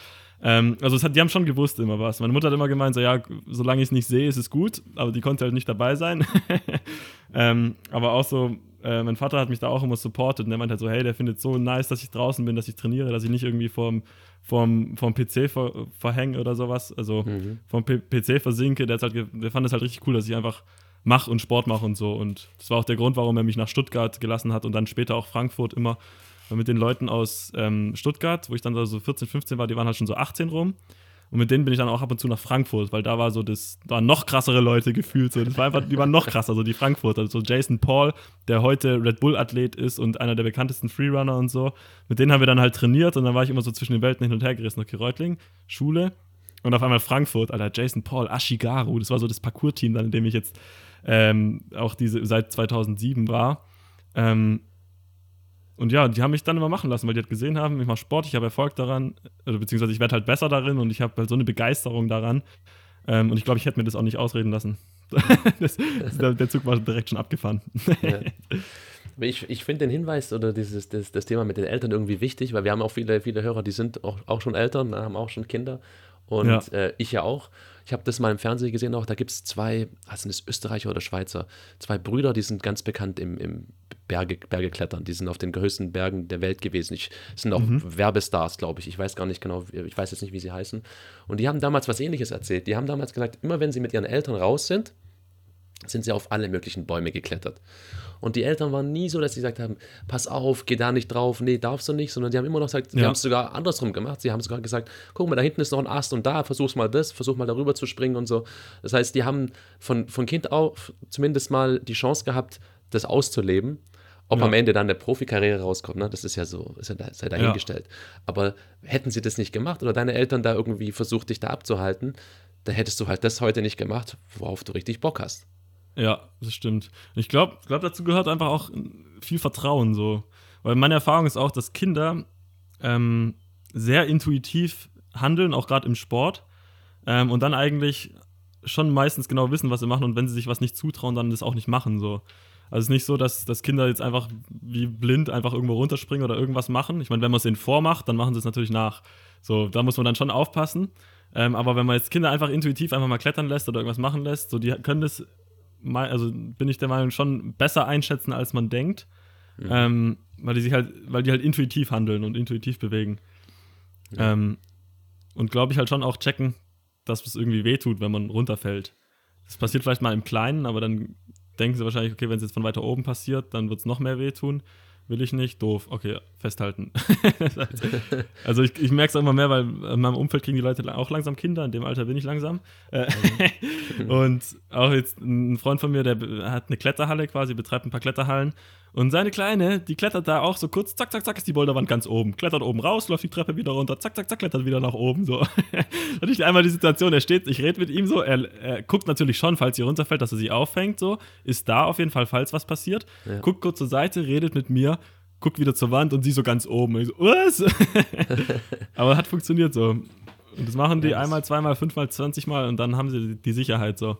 Ähm, also hat, die haben schon gewusst immer was. Meine Mutter hat immer gemeint, so ja, solange ich es nicht sehe, ist es gut, aber die konnte halt nicht dabei sein. ähm, aber auch so, äh, mein Vater hat mich da auch immer supportet und der meint halt so, hey, der findet so nice, dass ich draußen bin, dass ich trainiere, dass ich nicht irgendwie vorm, vorm, vorm PC ver, verhänge oder sowas, also Mhm. vom P PC versinke. Der, halt, der fand es halt richtig cool, dass ich einfach mache und Sport mache und so. Und das war auch der Grund, warum er mich nach Stuttgart gelassen hat und dann später auch Frankfurt immer. Mit den Leuten aus ähm, Stuttgart, wo ich dann so 14, 15 war, die waren halt schon so 18 rum. Und mit denen bin ich dann auch ab und zu nach Frankfurt, weil da war so das, da waren noch krassere Leute gefühlt. So. Das war einfach, die waren noch krasser, so die Frankfurter. So Jason Paul, der heute Red Bull-Athlet ist und einer der bekanntesten Freerunner und so. Mit denen haben wir dann halt trainiert und dann war ich immer so zwischen den Welten hin und her gerissen. Okay, Reutling, Schule und auf einmal Frankfurt, Alter, Jason Paul, Ashigaru, das war so das Parcours-Team, dann, in dem ich jetzt ähm, auch diese seit 2007 war. Ähm, und ja, die haben mich dann immer machen lassen, weil die halt gesehen haben, ich mache Sport, ich habe Erfolg daran, also beziehungsweise ich werde halt besser darin und ich habe halt so eine Begeisterung daran. Ähm, und ich glaube, ich hätte mir das auch nicht ausreden lassen. das, der, Zug war direkt schon abgefahren. Ja. Ich, ich finde den Hinweis oder dieses, das, das Thema mit den Eltern irgendwie wichtig, weil wir haben auch viele, viele Hörer, die sind auch, auch schon Eltern, haben auch schon Kinder. Und Ja. äh, ich ja auch. Ich habe das mal im Fernsehen gesehen auch, da gibt es zwei, was sind das, Österreicher oder Schweizer, zwei Brüder, die sind ganz bekannt im, im Berge, Bergeklettern. Die sind auf den höchsten Bergen der Welt gewesen. Ich, sind auch Werbestars, glaube ich. Ich weiß gar nicht genau, ich weiß jetzt nicht, wie sie heißen. Und die haben damals was ähnliches erzählt. Die haben damals gesagt, immer wenn sie mit ihren Eltern raus sind, sind sie auf alle möglichen Bäume geklettert. Und die Eltern waren nie so, dass sie gesagt haben, pass auf, geh da nicht drauf, nee, darfst du nicht, sondern die haben immer noch gesagt, sie Ja. haben es sogar andersrum gemacht. Sie haben sogar gesagt, guck mal, da hinten ist noch ein Ast und da, versuch's mal das, versuch mal darüber zu springen und so. Das heißt, die haben von, von Kind auf zumindest mal die Chance gehabt, das auszuleben. Ob Ja. am Ende dann eine Profikarriere rauskommt, ne? das ist ja so, ist ja, da- ist ja dahingestellt. Aber hätten sie das nicht gemacht oder deine Eltern da irgendwie versucht, dich da abzuhalten, dann hättest du halt das heute nicht gemacht, worauf du richtig Bock hast. Ja, das stimmt. Ich glaube, glaub, dazu gehört einfach auch viel Vertrauen so. Weil meine Erfahrung ist auch, dass Kinder ähm, sehr intuitiv handeln, auch gerade im Sport. Ähm, und dann eigentlich schon meistens genau wissen, was sie machen. Und wenn sie sich was nicht zutrauen, dann das auch nicht machen. So. Also es ist nicht so, dass, dass Kinder jetzt einfach wie blind einfach irgendwo runterspringen oder irgendwas machen. Ich meine, wenn man es denen vormacht, dann machen sie es natürlich nach. So, da muss man dann schon aufpassen. Ähm, aber wenn man jetzt Kinder einfach intuitiv einfach mal klettern lässt oder irgendwas machen lässt, so die können das also bin ich der Meinung, schon besser einschätzen, als man denkt. Ähm, weil die sich halt, weil die halt intuitiv handeln und intuitiv bewegen. Ähm, und glaube ich halt schon auch checken, dass es irgendwie wehtut, wenn man runterfällt. Das passiert vielleicht mal im Kleinen, aber dann denken sie wahrscheinlich, okay, wenn es jetzt von weiter oben passiert, dann wird es noch mehr wehtun. Will ich nicht, doof, okay, festhalten. also ich, ich merke es immer mehr, weil in meinem Umfeld kriegen die Leute auch langsam Kinder, in dem Alter bin ich langsam. Äh, und auch jetzt ein Freund von mir, der hat eine Kletterhalle quasi, betreibt ein paar Kletterhallen. Und seine Kleine, die klettert da auch so kurz, zack, zack, zack, ist die Boulderwand ganz oben. Klettert oben raus, läuft die Treppe wieder runter, zack, zack, zack, klettert wieder nach oben. So. Hatte ich einmal die Situation, er steht, ich rede mit ihm so, er, er guckt natürlich schon, falls sie runterfällt, dass er sie auffängt, so, ist da auf jeden Fall, falls was passiert. Ja. Guckt kurz zur Seite, redet mit mir, guckt wieder zur Wand und sie so ganz oben. Und ich so, was? Aber hat funktioniert so. Und das machen die Ja, das- einmal, zweimal, fünfmal, zwanzigmal und dann haben sie die- die Sicherheit so.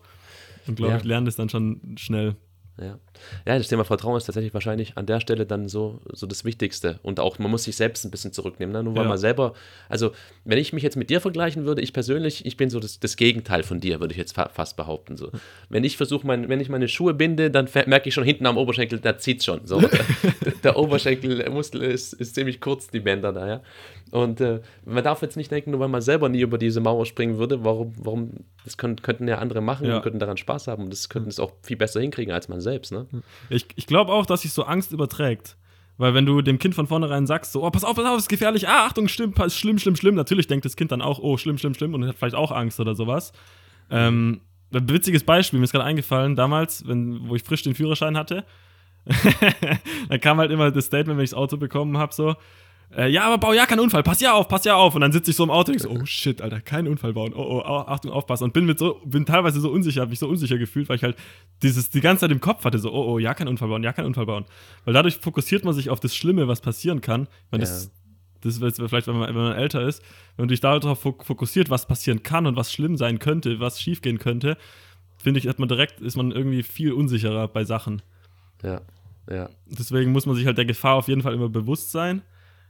Und glaube Ja. ich, lernen das dann schon schnell. Ja. Ja, das Thema Vertrauen ist tatsächlich wahrscheinlich an der Stelle dann so, so das Wichtigste. Und auch, man muss sich selbst ein bisschen zurücknehmen. Ne? Nur weil Ja. man selber, also wenn ich mich jetzt mit dir vergleichen würde, ich persönlich, ich bin so das, das Gegenteil von dir, würde ich jetzt fa fast behaupten. So. Wenn ich versuche, mein, wenn ich meine Schuhe binde, dann merke ich schon hinten am Oberschenkel, da zieht schon. So. der, der Oberschenkelmuskel ist, ist ziemlich kurz, die Bänder da, ja. Und äh, man darf jetzt nicht denken, nur weil man selber nie über diese Mauer springen würde, warum, warum, das können, könnten ja andere machen Ja. und könnten daran Spaß haben und das könnten es auch viel besser hinkriegen als man selbst, ne? Ich, ich glaube auch, dass sich so Angst überträgt. Weil wenn du dem Kind von vornherein sagst, so, oh, pass auf, pass auf, ist gefährlich, ah, Achtung, schlimm, pass- schlimm, schlimm, schlimm, natürlich denkt das Kind dann auch, oh, schlimm, schlimm, schlimm und hat vielleicht auch Angst oder sowas. Ähm, ein witziges Beispiel, mir ist gerade eingefallen, damals, wenn, wo ich frisch den Führerschein hatte, da kam halt immer das Statement, wenn ich das Auto bekommen habe, so, äh, ja, aber bau ja keinen Unfall, pass ja auf, pass ja auf. Und dann sitze ich so im Auto und denk so, oh shit, Alter, keinen Unfall bauen. Oh, oh, Achtung, aufpassen. Und bin mit so, bin teilweise so unsicher, hab mich so unsicher gefühlt, weil ich halt dieses die ganze Zeit im Kopf hatte, so, oh, oh, ja, keinen Unfall bauen, ja, keinen Unfall bauen. Weil dadurch fokussiert man sich auf das Schlimme, was passieren kann. Ich meine, das, das ist vielleicht, wenn man, wenn man älter ist, wenn man sich darauf fok- fokussiert, was passieren kann und was schlimm sein könnte, was schiefgehen könnte, finde ich, hat man direkt, ist man irgendwie viel unsicherer bei Sachen. Ja, ja. Deswegen muss man sich halt der Gefahr auf jeden Fall immer bewusst sein,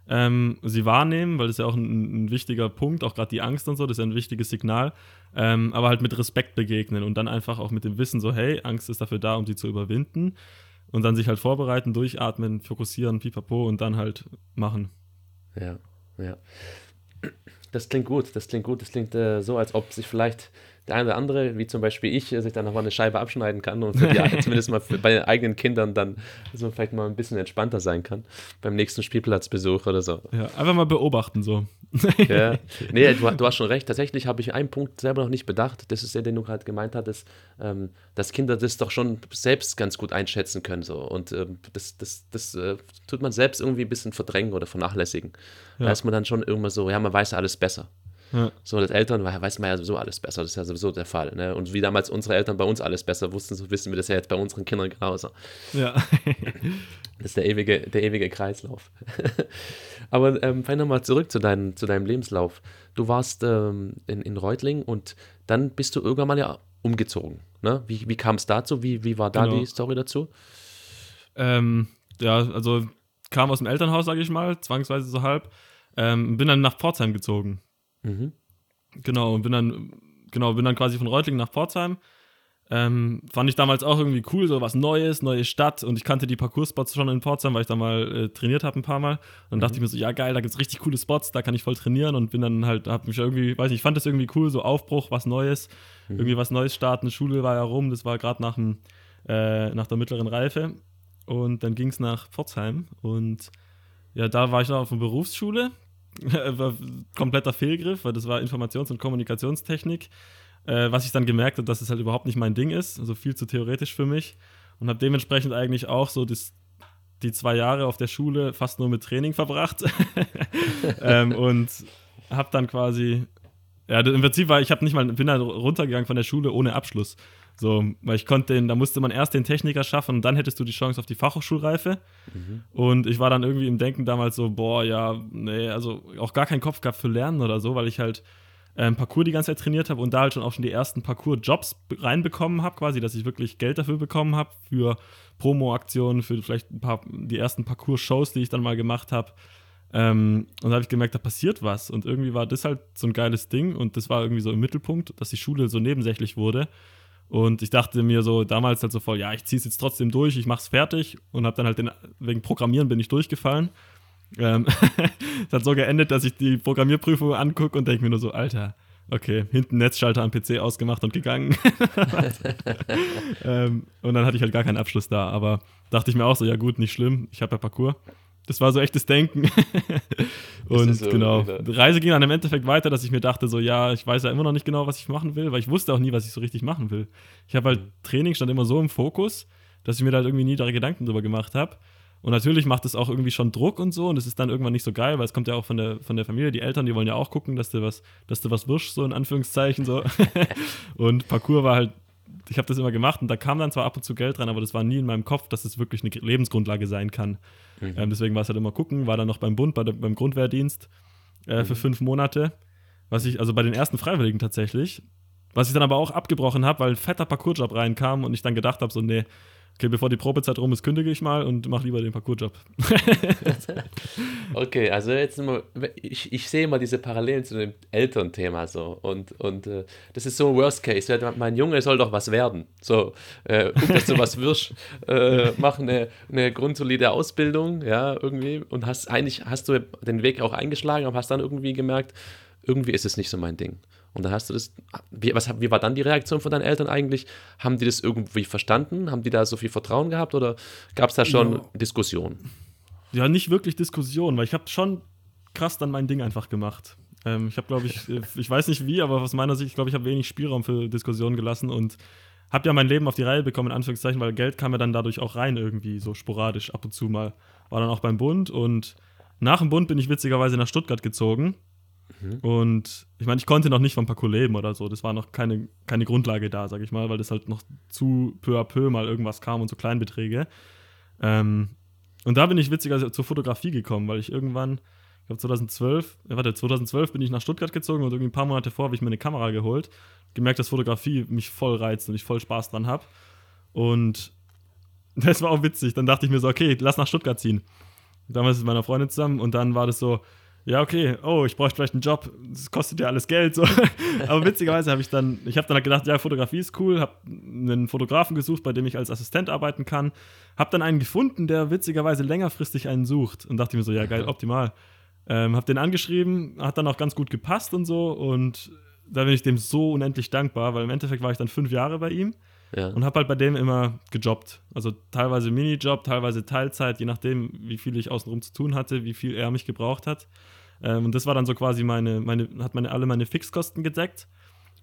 ähm, sie wahrnehmen, weil das ist ja auch ein, ein wichtiger Punkt, auch gerade die Angst und so, das ist ja ein wichtiges Signal, ähm, aber halt mit Respekt begegnen und dann einfach auch mit dem Wissen so, hey, Angst ist dafür da, um sie zu überwinden und dann sich halt vorbereiten, durchatmen, fokussieren, pipapo und dann halt machen. Ja, ja. Das klingt gut, das klingt gut. Das klingt äh, so, als ob sich vielleicht der eine oder andere, wie zum Beispiel ich, sich dann nochmal eine Scheibe abschneiden kann und die, zumindest mal bei den eigenen Kindern dann so vielleicht mal ein bisschen entspannter sein kann beim nächsten Spielplatzbesuch oder so. Ja, einfach mal beobachten so. ja, nee, du, du, hast schon recht. Tatsächlich habe ich einen Punkt selber noch nicht bedacht. Das ist der, den du gerade gemeint hattest, ähm, dass Kinder das doch schon selbst ganz gut einschätzen können. So. Und ähm, das, das, das äh, tut man selbst irgendwie ein bisschen verdrängen oder vernachlässigen. Ja. Da ist man dann schon irgendwann so, ja, man weiß alles besser. Ja. So, als Eltern weiß man ja sowieso alles besser. Das ist ja sowieso der Fall. Ne? Und wie damals unsere Eltern bei uns alles besser wussten, so wissen wir das ja jetzt bei unseren Kindern genauso. Ja. das ist der ewige, der ewige Kreislauf. Aber ähm, fein nochmal zurück zu, dein, zu deinem Lebenslauf. Du warst ähm, in, in Reutling und dann bist du irgendwann mal ja umgezogen. Ne? Wie, wie kam es dazu? Wie, wie war da genau. die Story dazu? Ähm, ja, also kam aus dem Elternhaus, sage ich mal, zwangsweise so halb. Ähm, bin dann nach Pforzheim gezogen. Mhm. Genau, und bin dann, genau, bin dann quasi von Reutling nach Pforzheim. Ähm, fand ich damals auch irgendwie cool, so was Neues, neue Stadt und ich kannte die Parcours-Spots schon in Pforzheim, weil ich da mal äh, trainiert habe ein paar Mal. Und dann mhm. dachte ich mir so, ja geil, da gibt es richtig coole Spots, da kann ich voll trainieren und bin dann halt, hab mich irgendwie, weiß nicht, ich fand das irgendwie cool, so Aufbruch, was Neues, mhm. irgendwie was Neues starten. Schule war ja rum, das war gerade nach, äh, nach der mittleren Reife und dann ging es nach Pforzheim und ja, da war ich noch auf der Berufsschule, kompletter Fehlgriff, weil das war Informations- und Kommunikationstechnik, äh, was ich dann gemerkt habe, dass es halt überhaupt nicht mein Ding ist, also viel zu theoretisch für mich und habe dementsprechend eigentlich auch so das, die zwei Jahre auf der Schule fast nur mit Training verbracht ähm, und habe dann quasi, ja, im Prinzip war ich habe nicht mal, bin dann runtergegangen von der Schule ohne Abschluss. So, weil ich konnte den, da musste man erst den Techniker schaffen und dann hättest du die Chance auf die Fachhochschulreife. Mhm. Und ich war dann irgendwie im Denken damals so, boah, ja, nee, also auch gar keinen Kopf gehabt für Lernen oder so, weil ich halt ähm, Parcours die ganze Zeit trainiert habe und da halt schon auch schon die ersten Parcours-Jobs reinbekommen habe, quasi, dass ich wirklich Geld dafür bekommen habe, für Promo-Aktionen, für vielleicht ein paar, die ersten Parcours-Shows, die ich dann mal gemacht habe. Ähm, und da habe ich gemerkt, da passiert was. Und irgendwie war das halt so ein geiles Ding und das war irgendwie so im Mittelpunkt, dass die Schule so nebensächlich wurde. Und ich dachte mir so damals halt so voll, ja, ich ziehe es jetzt trotzdem durch, ich mache es fertig und habe dann halt den, wegen Programmieren bin ich durchgefallen. Ähm, es hat so geendet, dass ich die Programmierprüfung angucke und denke mir nur so, Alter, okay, hinten Netzschalter am PC ausgemacht und gegangen. ähm, und dann hatte ich halt gar keinen Abschluss da, aber dachte ich mir auch so, ja gut, nicht schlimm, ich habe ja Parcours. Das war so echtes Denken. und so genau, die Reise ging dann im Endeffekt weiter, dass ich mir dachte, so, ja, ich weiß ja immer noch nicht genau, was ich machen will, weil ich wusste auch nie, was ich so richtig machen will. Ich habe halt, mhm. Training stand immer so im Fokus, dass ich mir da halt irgendwie nie da Gedanken drüber gemacht habe. Und natürlich macht es auch irgendwie schon Druck und so und es ist dann irgendwann nicht so geil, weil es kommt ja auch von der, von der Familie, die Eltern, die wollen ja auch gucken, dass du was, dass du was wirst, so in Anführungszeichen so. und Parcours war halt ich habe das immer gemacht und da kam dann zwar ab und zu Geld rein, aber das war nie in meinem Kopf, dass es wirklich eine Lebensgrundlage sein kann. Mhm. Ähm, deswegen war es halt immer gucken, war dann noch beim Bund, bei der, beim Grundwehrdienst äh, mhm. für fünf Monate. Was ich, also bei den ersten Freiwilligen tatsächlich, was ich dann aber auch abgebrochen habe, weil ein fetter Parcoursjob reinkam und ich dann gedacht habe, so, nee, okay, bevor die Probezeit rum ist, kündige ich mal und mache lieber den Parcoursjob. okay, also jetzt mal, ich, ich sehe immer diese Parallelen zu dem Elternthema so und, und äh, das ist so ein Worst Case. Mein Junge soll doch was werden. So, äh, guck, dass du was wirst, äh, mach eine, eine grundsolide Ausbildung, ja, irgendwie und hast eigentlich, hast du den Weg auch eingeschlagen, aber hast dann irgendwie gemerkt, irgendwie ist es nicht so mein Ding. Und dann hast du das, wie, was, wie war dann die Reaktion von deinen Eltern eigentlich? Haben die das irgendwie verstanden? Haben die da so viel Vertrauen gehabt oder gab es da schon ja. Diskussionen? Ja, nicht wirklich Diskussionen, weil ich habe schon krass dann mein Ding einfach gemacht. Ähm, ich habe, glaube ich, ich weiß nicht wie, aber aus meiner Sicht, glaube ich, habe wenig Spielraum für Diskussionen gelassen und habe ja mein Leben auf die Reihe bekommen, in Anführungszeichen, weil Geld kam ja dann dadurch auch rein irgendwie, so sporadisch ab und zu mal. War dann auch beim Bund und nach dem Bund bin ich witzigerweise nach Stuttgart gezogen Mhm. Und ich meine, ich konnte noch nicht vom Parcours leben oder so. Das war noch keine, keine Grundlage da, sag ich mal, weil das halt noch zu peu à peu mal irgendwas kam und so Kleinbeträge. Ähm, und da bin ich witziger zur Fotografie gekommen, weil ich irgendwann, ich glaube 2012, äh, warte, 2012 bin ich nach Stuttgart gezogen und irgendwie ein paar Monate vor habe ich mir eine Kamera geholt, gemerkt, dass Fotografie mich voll reizt und ich voll Spaß dran habe. Und das war auch witzig. Dann dachte ich mir so, okay, lass nach Stuttgart ziehen. Damals mit meiner Freundin zusammen und dann war das so, ja, okay, oh, ich bräuchte vielleicht einen Job, das kostet ja alles Geld. So. Aber witzigerweise habe ich dann, ich habe dann halt gedacht, ja, Fotografie ist cool, habe einen Fotografen gesucht, bei dem ich als Assistent arbeiten kann. Habe dann einen gefunden, der witzigerweise längerfristig einen sucht und dachte mir so, ja, geil, optimal. Ähm, habe den angeschrieben, hat dann auch ganz gut gepasst und so und da bin ich dem so unendlich dankbar, weil im Endeffekt war ich dann fünf Jahre bei ihm Ja. und habe halt bei dem immer gejobbt. Also teilweise Minijob, teilweise Teilzeit, je nachdem, wie viel ich außenrum zu tun hatte, wie viel er mich gebraucht hat. Ähm, und das war dann so quasi meine, meine, hat meine, alle meine Fixkosten gedeckt.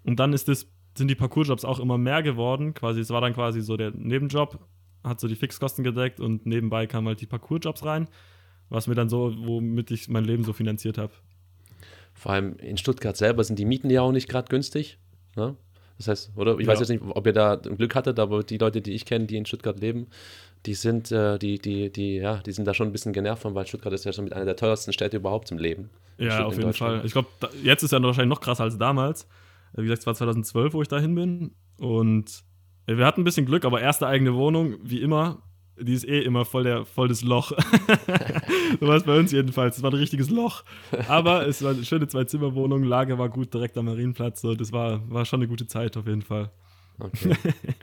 Und dann ist das, sind die Parcoursjobs auch immer mehr geworden. Quasi, es war dann quasi so der Nebenjob, hat so die Fixkosten gedeckt und nebenbei kamen halt die Parcoursjobs rein, was mir dann so, womit ich mein Leben so finanziert habe. Vor allem in Stuttgart selber sind die Mieten ja auch nicht gerade günstig. Ne? Das heißt, oder? Ich weiß Ja. jetzt nicht, ob ihr da Glück hattet, aber die Leute, die ich kenne, die in Stuttgart leben, die sind, äh, die, die, die, ja, die sind da schon ein bisschen genervt von, weil Stuttgart ist ja schon mit einer der teuersten Städte überhaupt zum Leben. Ja, auf jeden. Fall. Ich glaube, jetzt ist ja wahrscheinlich noch krasser als damals. Äh, Wie gesagt, es war 2012, wo ich dahin bin. Und äh, wir hatten ein bisschen Glück, aber erste eigene Wohnung, wie immer, die ist eh immer voll, der, voll das Loch. so war es bei uns jedenfalls. Es war ein richtiges Loch. Aber es war eine schöne Zwei-Zimmer-Wohnung, Lage war gut, direkt am Marienplatz. So, das war, war schon eine gute Zeit auf jeden Fall. Okay,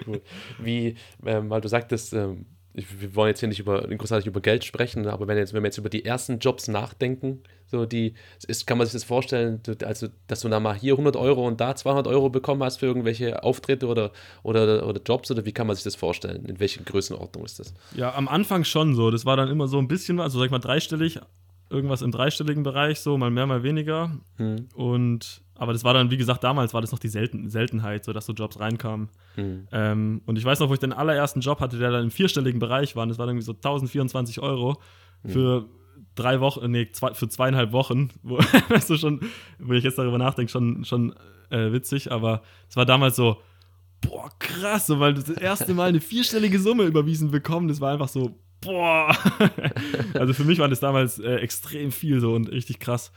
cool. Wie, ähm, weil du sagtest, ähm, ich, wir wollen jetzt hier nicht über, großartig über Geld sprechen, aber wenn, jetzt, wenn wir jetzt über die ersten Jobs nachdenken, so die, ist, kann man sich das vorstellen, also, dass du da mal hier 100 Euro und da 200 Euro bekommen hast für irgendwelche Auftritte oder, oder, oder Jobs oder wie kann man sich das vorstellen? In welcher Größenordnung ist das? Ja, am Anfang schon so. Das war dann immer so ein bisschen also sag ich mal dreistellig, irgendwas im dreistelligen Bereich, so mal mehr, mal weniger. Hm, Und aber das war dann, wie gesagt, damals war das noch die Selten Seltenheit, so dass so Jobs reinkamen. hm, Ähm, und ich weiß noch, wo ich den allerersten Job hatte, der dann im vierstelligen Bereich war. Und das war dann irgendwie so 1024 Euro für drei Wochen, nee, zwei, für zweieinhalb Wochen. Wo, weißt du schon, wo ich jetzt darüber nachdenke, schon, schon äh, witzig. Aber es war damals so, boah, krass, so, weil das erste Mal eine vierstellige Summe überwiesen bekommen, das war einfach so, boah. also für mich war das damals äh, extrem viel so und richtig krass.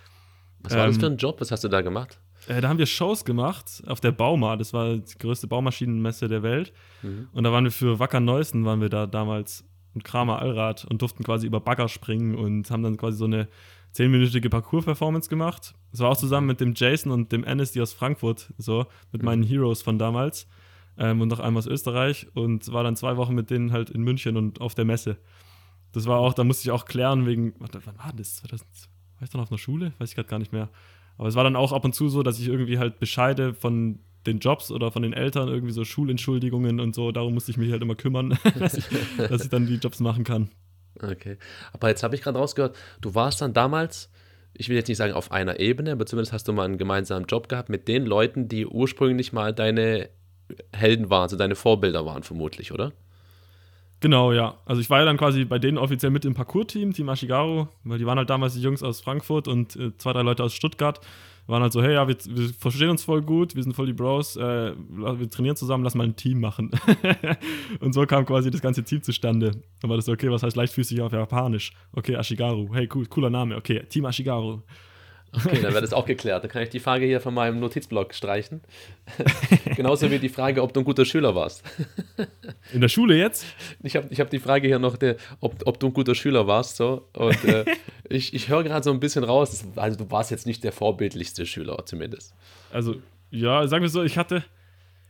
Was war das Ähm, für ein Job? Was hast du da gemacht? Äh, da haben wir Shows gemacht auf der Bauma. Das war die größte Baumaschinenmesse der Welt. Mhm. Und da waren wir für Wacker Neusten, waren wir da damals und Kramer Allrad und durften quasi über Bagger springen und haben dann quasi so eine zehnminütige Parcours-Performance gemacht. Das war auch zusammen mit dem Jason und dem die aus Frankfurt, so, mit meinen Heroes von damals. Ähm, und noch einmal aus Österreich und war dann zwei Wochen mit denen halt in München und auf der Messe. Das war auch, da musste ich auch klären wegen, warte, wann war das? 2000, war ich dann auf einer Schule? Weiß ich gerade gar nicht mehr. Aber es war dann auch ab und zu so, dass ich irgendwie halt Bescheide von den Jobs oder von den Eltern, irgendwie so Schulentschuldigungen und so, darum musste ich mich halt immer kümmern, dass, ich, dass ich dann die Jobs machen kann. Okay. Aber jetzt habe ich gerade rausgehört, du warst dann damals, ich will jetzt nicht sagen auf einer Ebene, aber zumindest hast du mal einen gemeinsamen Job gehabt mit den Leuten, die ursprünglich mal deine Helden waren, also deine Vorbilder waren vermutlich, oder? Genau, ja. Also ich war ja dann quasi bei denen offiziell mit im Parcours-Team, Team Ashigaru, weil die waren halt damals die Jungs aus Frankfurt und äh, zwei, drei Leute aus Stuttgart. Waren halt so, hey, ja, wir, wir verstehen uns voll gut, wir sind voll die Bros, äh, wir trainieren zusammen, lass mal ein Team machen. und so kam quasi das ganze Team zustande. War das so, okay, was heißt leichtfüßig auf Japanisch? Okay, Ashigaru, hey, cool, cooler Name, okay, Team Ashigaru. Okay, dann wird das auch geklärt. Dann kann ich die Frage hier von meinem Notizblock streichen. Genauso wie die Frage, ob du ein guter Schüler warst. In der Schule jetzt? Ich habe ich hab die Frage hier noch, der, ob, ob du ein guter Schüler warst. So. Und äh, ich, ich höre gerade so ein bisschen raus, also du warst jetzt nicht der vorbildlichste Schüler zumindest. Also, ja, sagen wir so, ich hatte,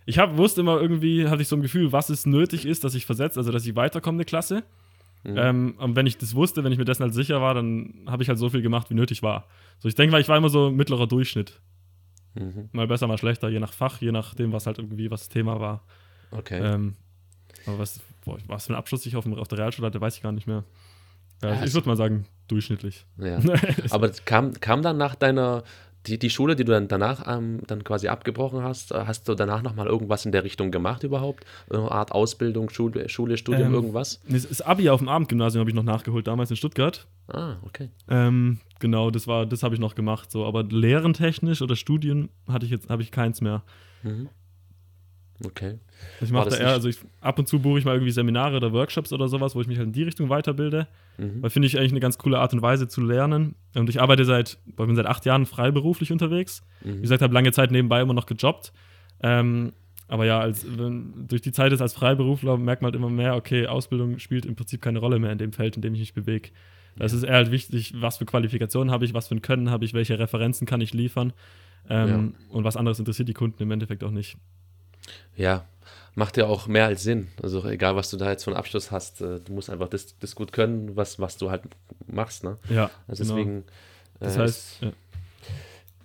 ich hab, wusste immer irgendwie, hatte ich so ein Gefühl, was es nötig ist, dass ich versetze, also dass ich weiterkomme eine Klasse. Ähm, und wenn ich das wusste, wenn ich mir dessen halt sicher war, dann habe ich halt so viel gemacht, wie nötig war. So, ich denke mal, ich war immer so mittlerer Durchschnitt. Mhm. Mal besser, mal schlechter, je nach Fach, je nachdem, was halt irgendwie was das Thema war. Okay. Ähm, aber was, boah, was für einen Abschluss ich auf, auf der Realschule hatte, weiß ich gar nicht mehr. Ja, Ja, ich würde mal sagen, durchschnittlich. Ja. Aber kam, kam dann nach deiner, die, die Schule, die du dann danach ähm, dann quasi abgebrochen hast, äh, hast du danach nochmal irgendwas in der Richtung gemacht überhaupt? Eine Art Ausbildung, Schule, Schule Studium, Ähm, irgendwas? Das, das Abi auf dem Abendgymnasium habe ich noch nachgeholt, damals in Stuttgart. Ah, okay. Ähm, genau, das war, das habe ich noch gemacht. So, aber lehrentechnisch oder Studien hatte ich jetzt, habe ich keins mehr. Mhm. Okay. Ich mache da eher, also ich, ab und zu buche ich mal irgendwie Seminare oder Workshops oder sowas, wo ich mich halt in die Richtung weiterbilde. Mhm. Weil finde ich eigentlich eine ganz coole Art und Weise zu lernen. Und ich arbeite seit, ich bin seit acht Jahren freiberuflich unterwegs. Mhm. Wie gesagt, habe lange Zeit nebenbei immer noch gejobbt. Ähm, aber ja, als, wenn, durch die Zeit ist als Freiberufler merkt man halt immer mehr, okay, Ausbildung spielt im Prinzip keine Rolle mehr in dem Feld, in dem ich mich bewege. Das ist eher halt wichtig, was für Qualifikationen habe ich, was für ein Können habe ich, welche Referenzen kann ich liefern. Ähm, ja. Und was anderes interessiert die Kunden im Endeffekt auch nicht. Ja, macht ja auch mehr als Sinn. Also egal, was du da jetzt für einen Abschluss hast, äh, du musst einfach das, das gut können, was, was du halt machst. Ne? Ja. Also genau. deswegen. Das äh, heißt, ja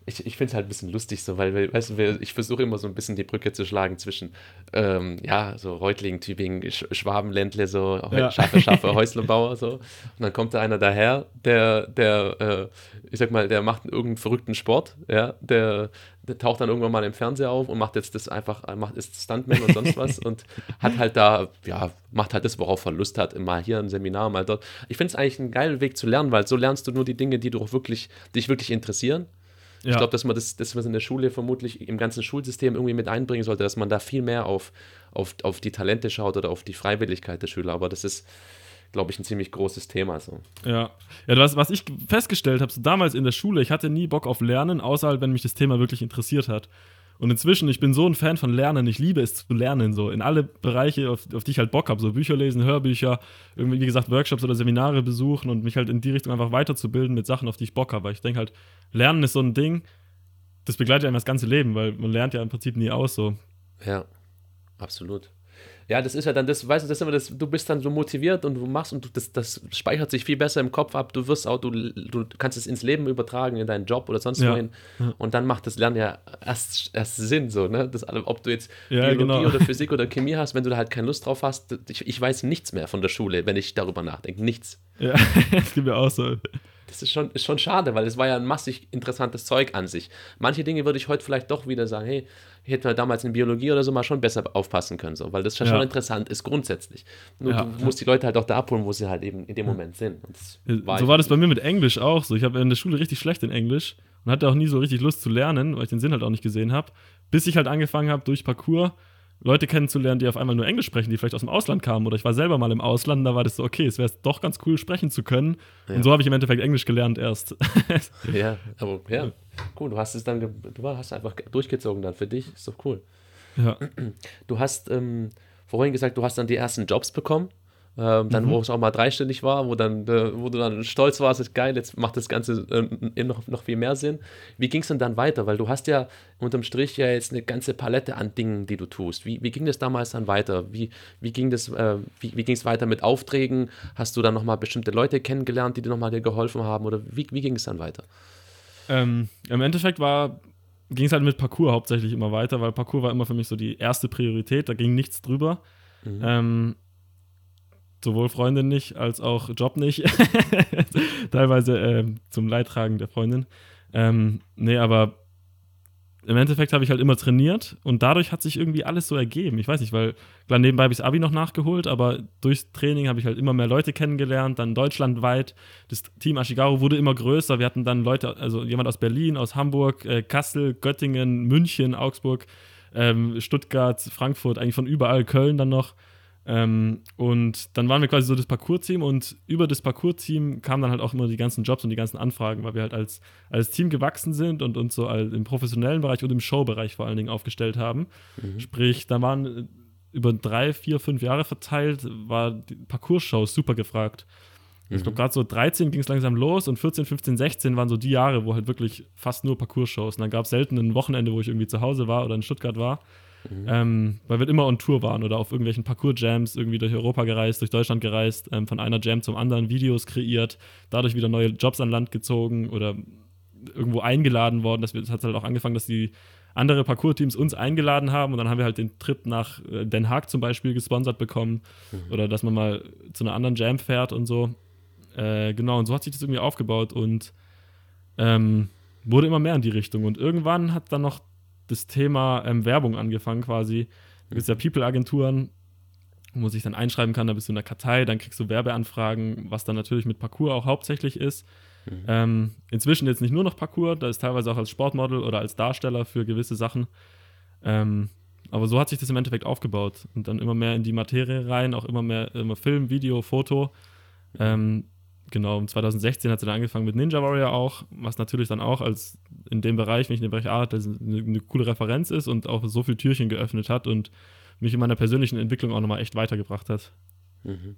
ich, ich finde es halt ein bisschen lustig so, weil, weißt du, ich versuche immer so ein bisschen die Brücke zu schlagen zwischen, ähm, ja, so Reutling, Tübingen, Sch Schwabenländle, so ja. scharfe, scharfe Häuslebauer, so. Und dann kommt da einer daher, der, der, äh, ich sag mal, der macht irgendeinen verrückten Sport, ja, der, der taucht dann irgendwann mal im Fernseher auf und macht jetzt das einfach, macht ist Stuntman und sonst was und hat halt da, ja, macht halt das, worauf er Lust hat, mal hier ein Seminar, mal dort. Ich finde es eigentlich einen geilen Weg zu lernen, weil so lernst du nur die Dinge, die du auch wirklich, dich wirklich interessieren ja. Ich glaube, dass man das, das, was in der Schule vermutlich im ganzen Schulsystem irgendwie mit einbringen sollte, dass man da viel mehr auf, auf, auf die Talente schaut oder auf die Freiwilligkeit der Schüler. Aber das ist, glaube ich, ein ziemlich großes Thema. So. Ja, ja was, was ich festgestellt habe, so damals in der Schule, ich hatte nie Bock auf Lernen, außer halt, wenn mich das Thema wirklich interessiert hat. Und inzwischen, ich bin so ein Fan von Lernen, ich liebe es zu lernen, so in alle Bereiche, auf, auf die ich halt Bock habe, so Bücher lesen, Hörbücher, irgendwie, wie gesagt, Workshops oder Seminare besuchen und mich halt in die Richtung einfach weiterzubilden mit Sachen, auf die ich Bock habe. Weil ich denke halt, Lernen ist so ein Ding, das begleitet einem das ganze Leben, weil man lernt ja im Prinzip nie aus, so. Ja, absolut. Ja, das ist ja dann das, weißt du, das ist immer das, du bist dann so motiviert und du machst und du, das, das speichert sich viel besser im Kopf ab. Du wirst auch, du, du kannst es ins Leben übertragen, in deinen Job oder sonst ja. wohin. Und dann macht das Lernen ja erst, erst Sinn, so, ne? Das, ob du jetzt ja, Biologie genau. oder Physik oder Chemie hast, wenn du da halt keine Lust drauf hast, ich, ich weiß nichts mehr von der Schule, wenn ich darüber nachdenke. Nichts. Ja, das gibt mir auch so das ist schon, ist schon schade, weil es war ja ein massig interessantes Zeug an sich. Manche Dinge würde ich heute vielleicht doch wieder sagen, hey, ich hätte damals in Biologie oder so mal schon besser aufpassen können, so, weil das ja. schon interessant ist grundsätzlich. Nur ja, du musst die Leute halt auch da abholen, wo sie halt eben in dem Moment sind. War so war das bei mir mit Englisch auch so. Ich habe in der Schule richtig schlecht in Englisch und hatte auch nie so richtig Lust zu lernen, weil ich den Sinn halt auch nicht gesehen habe, bis ich halt angefangen habe durch Parcours Leute kennenzulernen, die auf einmal nur Englisch sprechen, die vielleicht aus dem Ausland kamen. Oder ich war selber mal im Ausland, da war das so, okay, es wäre doch ganz cool, sprechen zu können. Ja. Und so habe ich im Endeffekt Englisch gelernt erst. ja, aber ja, cool. Du hast es dann, du hast einfach durchgezogen dann für dich. Ist doch cool. Ja. Du hast ähm, vorhin gesagt, du hast dann die ersten Jobs bekommen. Ähm, dann, mhm. wo es auch mal dreistellig war, wo, dann, äh, wo du dann stolz warst, ist geil, jetzt macht das Ganze äh, noch, noch viel mehr Sinn. Wie ging es denn dann weiter? Weil du hast ja unterm Strich ja jetzt eine ganze Palette an Dingen, die du tust. Wie, wie ging das damals dann weiter? Wie, wie ging es äh, wie, wie weiter mit Aufträgen? Hast du dann nochmal bestimmte Leute kennengelernt, die dir nochmal geholfen haben? Oder wie, wie ging es dann weiter? Ähm, Im Endeffekt war ging es halt mit Parcours hauptsächlich immer weiter, weil Parcours war immer für mich so die erste Priorität, da ging nichts drüber. Mhm. Ähm, sowohl Freundin nicht als auch Job nicht. Teilweise äh, zum Leidtragen der Freundin. Ähm, nee, aber im Endeffekt habe ich halt immer trainiert und dadurch hat sich irgendwie alles so ergeben. Ich weiß nicht, weil klar, nebenbei habe ich das Abi noch nachgeholt, aber durchs Training habe ich halt immer mehr Leute kennengelernt, dann deutschlandweit. Das Team Ashigaru wurde immer größer. Wir hatten dann Leute, also jemand aus Berlin, aus Hamburg, äh, Kassel, Göttingen, München, Augsburg, ähm, Stuttgart, Frankfurt, eigentlich von überall, Köln dann noch. Ähm, und dann waren wir quasi so das Parcours-Team und über das Parcours-Team kamen dann halt auch immer die ganzen Jobs und die ganzen Anfragen, weil wir halt als, als Team gewachsen sind und uns so im professionellen Bereich und im Showbereich vor allen Dingen aufgestellt haben. Mhm. Sprich, da waren äh, über drei, vier, fünf Jahre verteilt, war die Parcours-Show super gefragt. Mhm. Ich glaube, gerade so 13 ging es langsam los und 14, 15, 16 waren so die Jahre, wo halt wirklich fast nur Parcours-Shows. Und dann gab es selten ein Wochenende, wo ich irgendwie zu Hause war oder in Stuttgart war. Mhm. Ähm, weil wir immer on Tour waren oder auf irgendwelchen Parcours-Jams irgendwie durch Europa gereist, durch Deutschland gereist, ähm, von einer Jam zum anderen Videos kreiert, dadurch wieder neue Jobs an Land gezogen oder irgendwo eingeladen worden. Das, das hat halt auch angefangen, dass die andere Parcours-Teams uns eingeladen haben und dann haben wir halt den Trip nach äh, Den Haag zum Beispiel gesponsert bekommen mhm. oder dass man mal zu einer anderen Jam fährt und so. Äh, genau, und so hat sich das irgendwie aufgebaut und ähm, wurde immer mehr in die Richtung. Und irgendwann hat dann noch das Thema ähm, Werbung angefangen quasi. Da gibt es ja People-Agenturen, wo man sich dann einschreiben kann, da bist du in der Kartei, dann kriegst du Werbeanfragen, was dann natürlich mit Parcours auch hauptsächlich ist. Mhm. Ähm, inzwischen jetzt nicht nur noch Parcours, da ist teilweise auch als Sportmodel oder als Darsteller für gewisse Sachen. Ähm, aber so hat sich das im Endeffekt aufgebaut und dann immer mehr in die Materie rein, auch immer mehr immer Film, Video, Foto. Ähm, genau, 2016 hat sie dann angefangen mit Ninja Warrior auch, was natürlich dann auch als in dem Bereich, wenn ich in dem Bereich arbeite, eine, eine coole Referenz ist und auch so viele Türchen geöffnet hat und mich in meiner persönlichen Entwicklung auch nochmal echt weitergebracht hat. Mhm.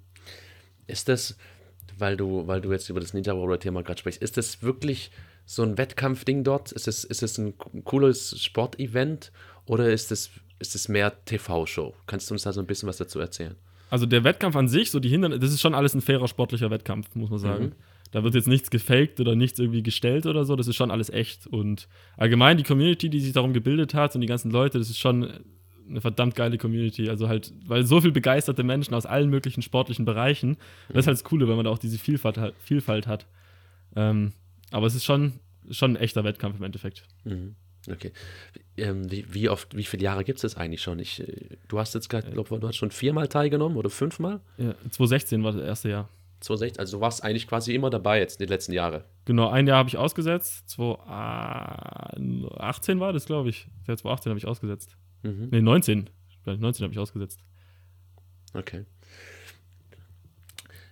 Ist das, weil du, weil du jetzt über das Ninja Warrior-Thema gerade sprichst, ist das wirklich so ein Wettkampfding dort? Ist es, ist es ein cooles Sportevent oder ist es, ist es mehr TV-Show? Kannst du uns da so ein bisschen was dazu erzählen? Also der Wettkampf an sich, so die Hindernisse, das ist schon alles ein fairer sportlicher Wettkampf, muss man sagen. Mhm. Da wird jetzt nichts gefaked oder nichts irgendwie gestellt oder so, das ist schon alles echt. Und allgemein die Community, die sich darum gebildet hat und die ganzen Leute, das ist schon eine verdammt geile Community. Also halt, weil so viel begeisterte Menschen aus allen möglichen sportlichen Bereichen. Das ist halt das Coole, wenn man da auch diese Vielfalt hat. Vielfalt hat. Ähm, aber es ist schon, schon ein echter Wettkampf im Endeffekt. Mhm. Okay. Ähm, wie, wie, oft, wie viele Jahre gibt es das eigentlich schon? Ich, äh, du hast jetzt gerade, glaube du hast schon viermal teilgenommen oder fünfmal? Ja, 2016 war das erste Jahr. 2016, also du warst eigentlich quasi immer dabei jetzt in den letzten Jahren. Genau, ein Jahr habe ich ausgesetzt. 2018 war das, glaube ich. 2018 habe ich ausgesetzt. Mhm. Ne, 19. 19 habe ich ausgesetzt. Okay.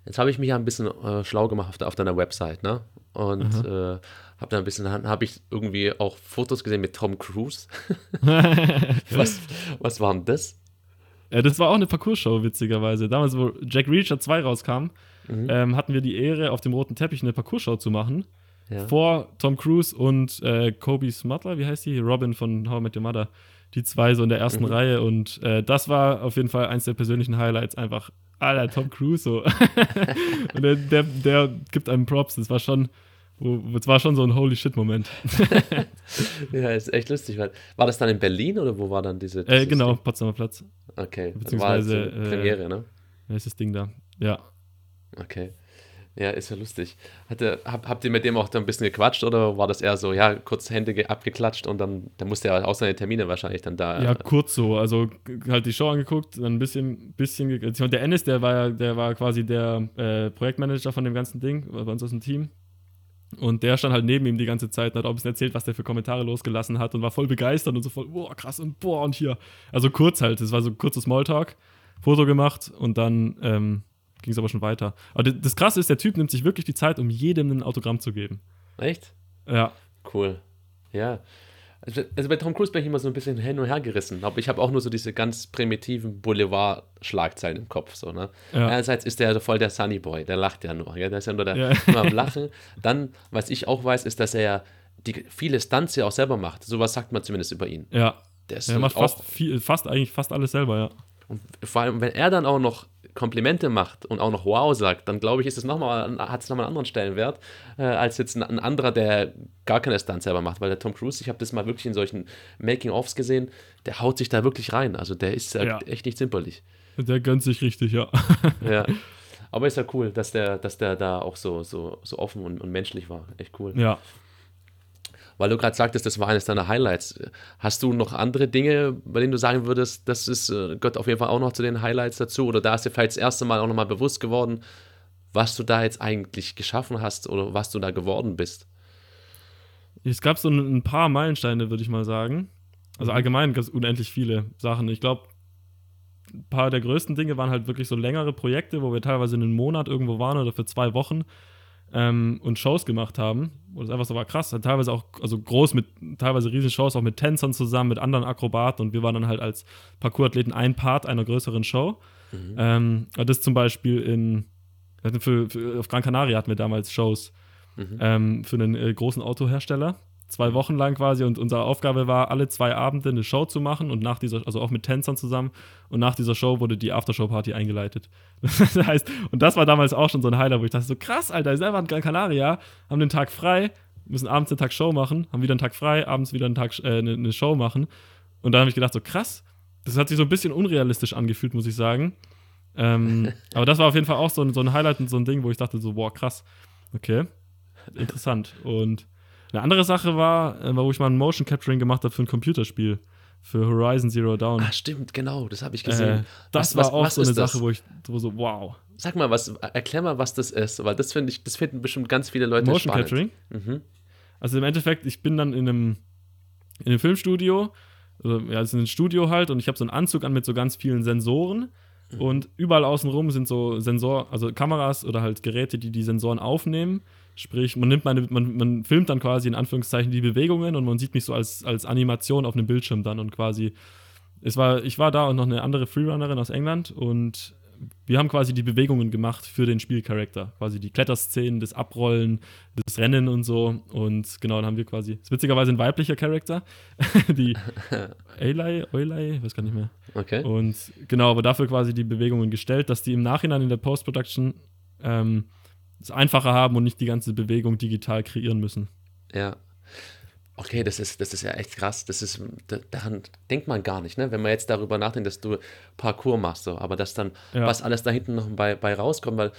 Jetzt habe ich mich ja ein bisschen äh, schlau gemacht auf, de, auf, deiner Website, ne? Und äh, habe da ein bisschen, habe ich irgendwie auch Fotos gesehen mit Tom Cruise. was, was war denn das? Ja, das war auch eine Parcours-Show, witzigerweise. Damals, wo Jack Reacher 2 rauskam, mhm. ähm, hatten wir die Ehre, auf dem roten Teppich eine Parcours-Show zu machen. Ja. Vor Tom Cruise und äh, Kobe Smuttler, wie heißt die? Robin von How I Met Your Mother die zwei so in der ersten mhm. Reihe. Und äh, das war auf jeden Fall eins der persönlichen Highlights. Einfach, Alter, Tom Cruise so. und der, der, der, gibt einem Props. Das war schon, das war schon so ein Holy Shit-Moment. ja, ist echt lustig. War das dann in Berlin oder wo war dann diese. Äh, genau? Potsdamer Platz. Okay, beziehungsweise. War halt so Premiere, ne? Äh, ist das Ding da. Ja. Okay. Ja, ist ja lustig. Hatte, hab, habt ihr mit dem auch da ein bisschen gequatscht oder war das eher so, ja, kurz Hände abgeklatscht und dann, dann musste er auch seine Termine wahrscheinlich dann da. Ja, kurz so. Also halt die Show angeguckt, dann ein bisschen, bisschen. Der Ennis, der war ja, der war quasi der äh, Projektmanager von dem ganzen Ding, bei uns aus dem Team. Und der stand halt neben ihm die ganze Zeit und hat auch ein bisschen erzählt, was der für Kommentare losgelassen hat und war voll begeistert und so voll, boah, krass und boah, und hier. Also kurz halt, es war so ein kurzes Smalltalk, Foto gemacht und dann ähm, ging es aber schon weiter. Aber das Krasse ist, der Typ nimmt sich wirklich die Zeit, um jedem ein Autogramm zu geben. Echt? Ja. Cool. Ja. Also, also bei Tom Cruise bin ich immer so ein bisschen hin und her gerissen. Aber ich habe auch nur so diese ganz primitiven Boulevard-Schlagzeilen im Kopf. So, ne? Ja. Einerseits ist der voll der Sunny Boy, der lacht ja nur. Ja? Der ist ja nur der, ja. immer am Lachen. Dann, was ich auch weiß, ist, dass er die viele Stunts ja auch selber macht. Sowas sagt man zumindest über ihn. Ja. Der ist er macht fast, viel, fast eigentlich fast alles selber, ja. Und vor allem, wenn er dann auch noch Komplimente macht und auch noch Wow sagt, dann glaube ich, ist es noch mal, hat es nochmal einen anderen Stellenwert, äh, als jetzt ein, ein, anderer, der gar keine Stunts selber macht. Weil der Tom Cruise, ich habe das mal wirklich in solchen Making-ofs gesehen, der haut sich da wirklich rein. Also der ist ja. echt nicht zimperlich. Der gönnt sich richtig, ja. ja. Aber ist ja cool, dass der, dass der da auch so, so, so offen und, und menschlich war. Echt cool. Ja, weil du gerade sagtest, das war eines deiner Highlights. Hast du noch andere Dinge, bei denen du sagen würdest, das ist, äh, gehört auf jeden Fall auch noch zu den Highlights dazu? Oder da ist dir vielleicht das erste Mal auch nochmal bewusst geworden, was du da jetzt eigentlich geschaffen hast oder was du da geworden bist? Es gab so ein paar Meilensteine, würde ich mal sagen. Also mhm. allgemein gab es unendlich viele Sachen. Ich glaube, ein paar der größten Dinge waren halt wirklich so längere Projekte, wo wir teilweise einen Monat irgendwo waren oder für zwei Wochen ähm, und Shows gemacht haben. Und es einfach so war krass. Teilweise auch, also groß mit, teilweise riesige Shows, auch mit Tänzern zusammen, mit anderen Akrobaten und wir waren dann halt als Parkourathleten ein Part einer größeren Show. Mhm. Ähm, das zum Beispiel in, für, für, auf Gran Canaria hatten wir damals Shows mhm. ähm, für einen äh, großen Autohersteller zwei Wochen lang quasi und unsere Aufgabe war, alle zwei Abende eine Show zu machen und nach dieser, also auch mit Tänzern zusammen und nach dieser Show wurde die Aftershow-Party eingeleitet. Das heißt, und das war damals auch schon so ein Highlight, wo ich dachte so, krass, Alter, einfach in Gran Canaria, haben den Tag frei, müssen abends den Tag Show machen, haben wieder einen Tag frei, abends wieder einen Tag, äh, eine, eine Show machen und dann habe ich gedacht so, krass, das hat sich so ein bisschen unrealistisch angefühlt, muss ich sagen. Ähm, aber das war auf jeden Fall auch so ein, so ein Highlight und so ein Ding, wo ich dachte so, boah, krass, okay, interessant und eine andere Sache war, äh, wo ich mal ein Motion Capturing gemacht habe für ein Computerspiel. Für Horizon Zero Dawn. Ah, stimmt, genau, das habe ich gesehen. Äh, das was, war auch was, so eine Sache, wo ich wo so, wow. Sag mal, was, erklär mal, was das ist, weil das finde ich, das finden bestimmt ganz viele Leute Motion spannend. Capturing? Mhm. Also im Endeffekt, ich bin dann in einem, in einem Filmstudio, also, ja, es ist ein Studio halt, und ich habe so einen Anzug an mit so ganz vielen Sensoren. Und überall außenrum sind so Sensor, also Kameras oder halt Geräte, die die Sensoren aufnehmen. Sprich, man nimmt meine, man, man filmt dann quasi in Anführungszeichen die Bewegungen und man sieht mich so als, als Animation auf einem Bildschirm dann und quasi. Es war, ich war da und noch eine andere Freerunnerin aus England und wir haben quasi die Bewegungen gemacht für den Spielcharakter. Quasi die Kletterszenen, das Abrollen, das Rennen und so. Und genau, dann haben wir quasi, das ist witzigerweise ein weiblicher Charakter, die Eilei, Eulei, weiß gar nicht mehr. Okay. Und genau, aber dafür quasi die Bewegungen gestellt, dass die im Nachhinein in der Post-Production ähm, es einfacher haben und nicht die ganze Bewegung digital kreieren müssen. Ja. Okay, das ist, das ist ja echt krass. Das ist, da, daran denkt man gar nicht, ne? Wenn man jetzt darüber nachdenkt, dass du Parkour machst, so, aber dass dann, Ja. was alles da hinten noch bei, bei rauskommt, weil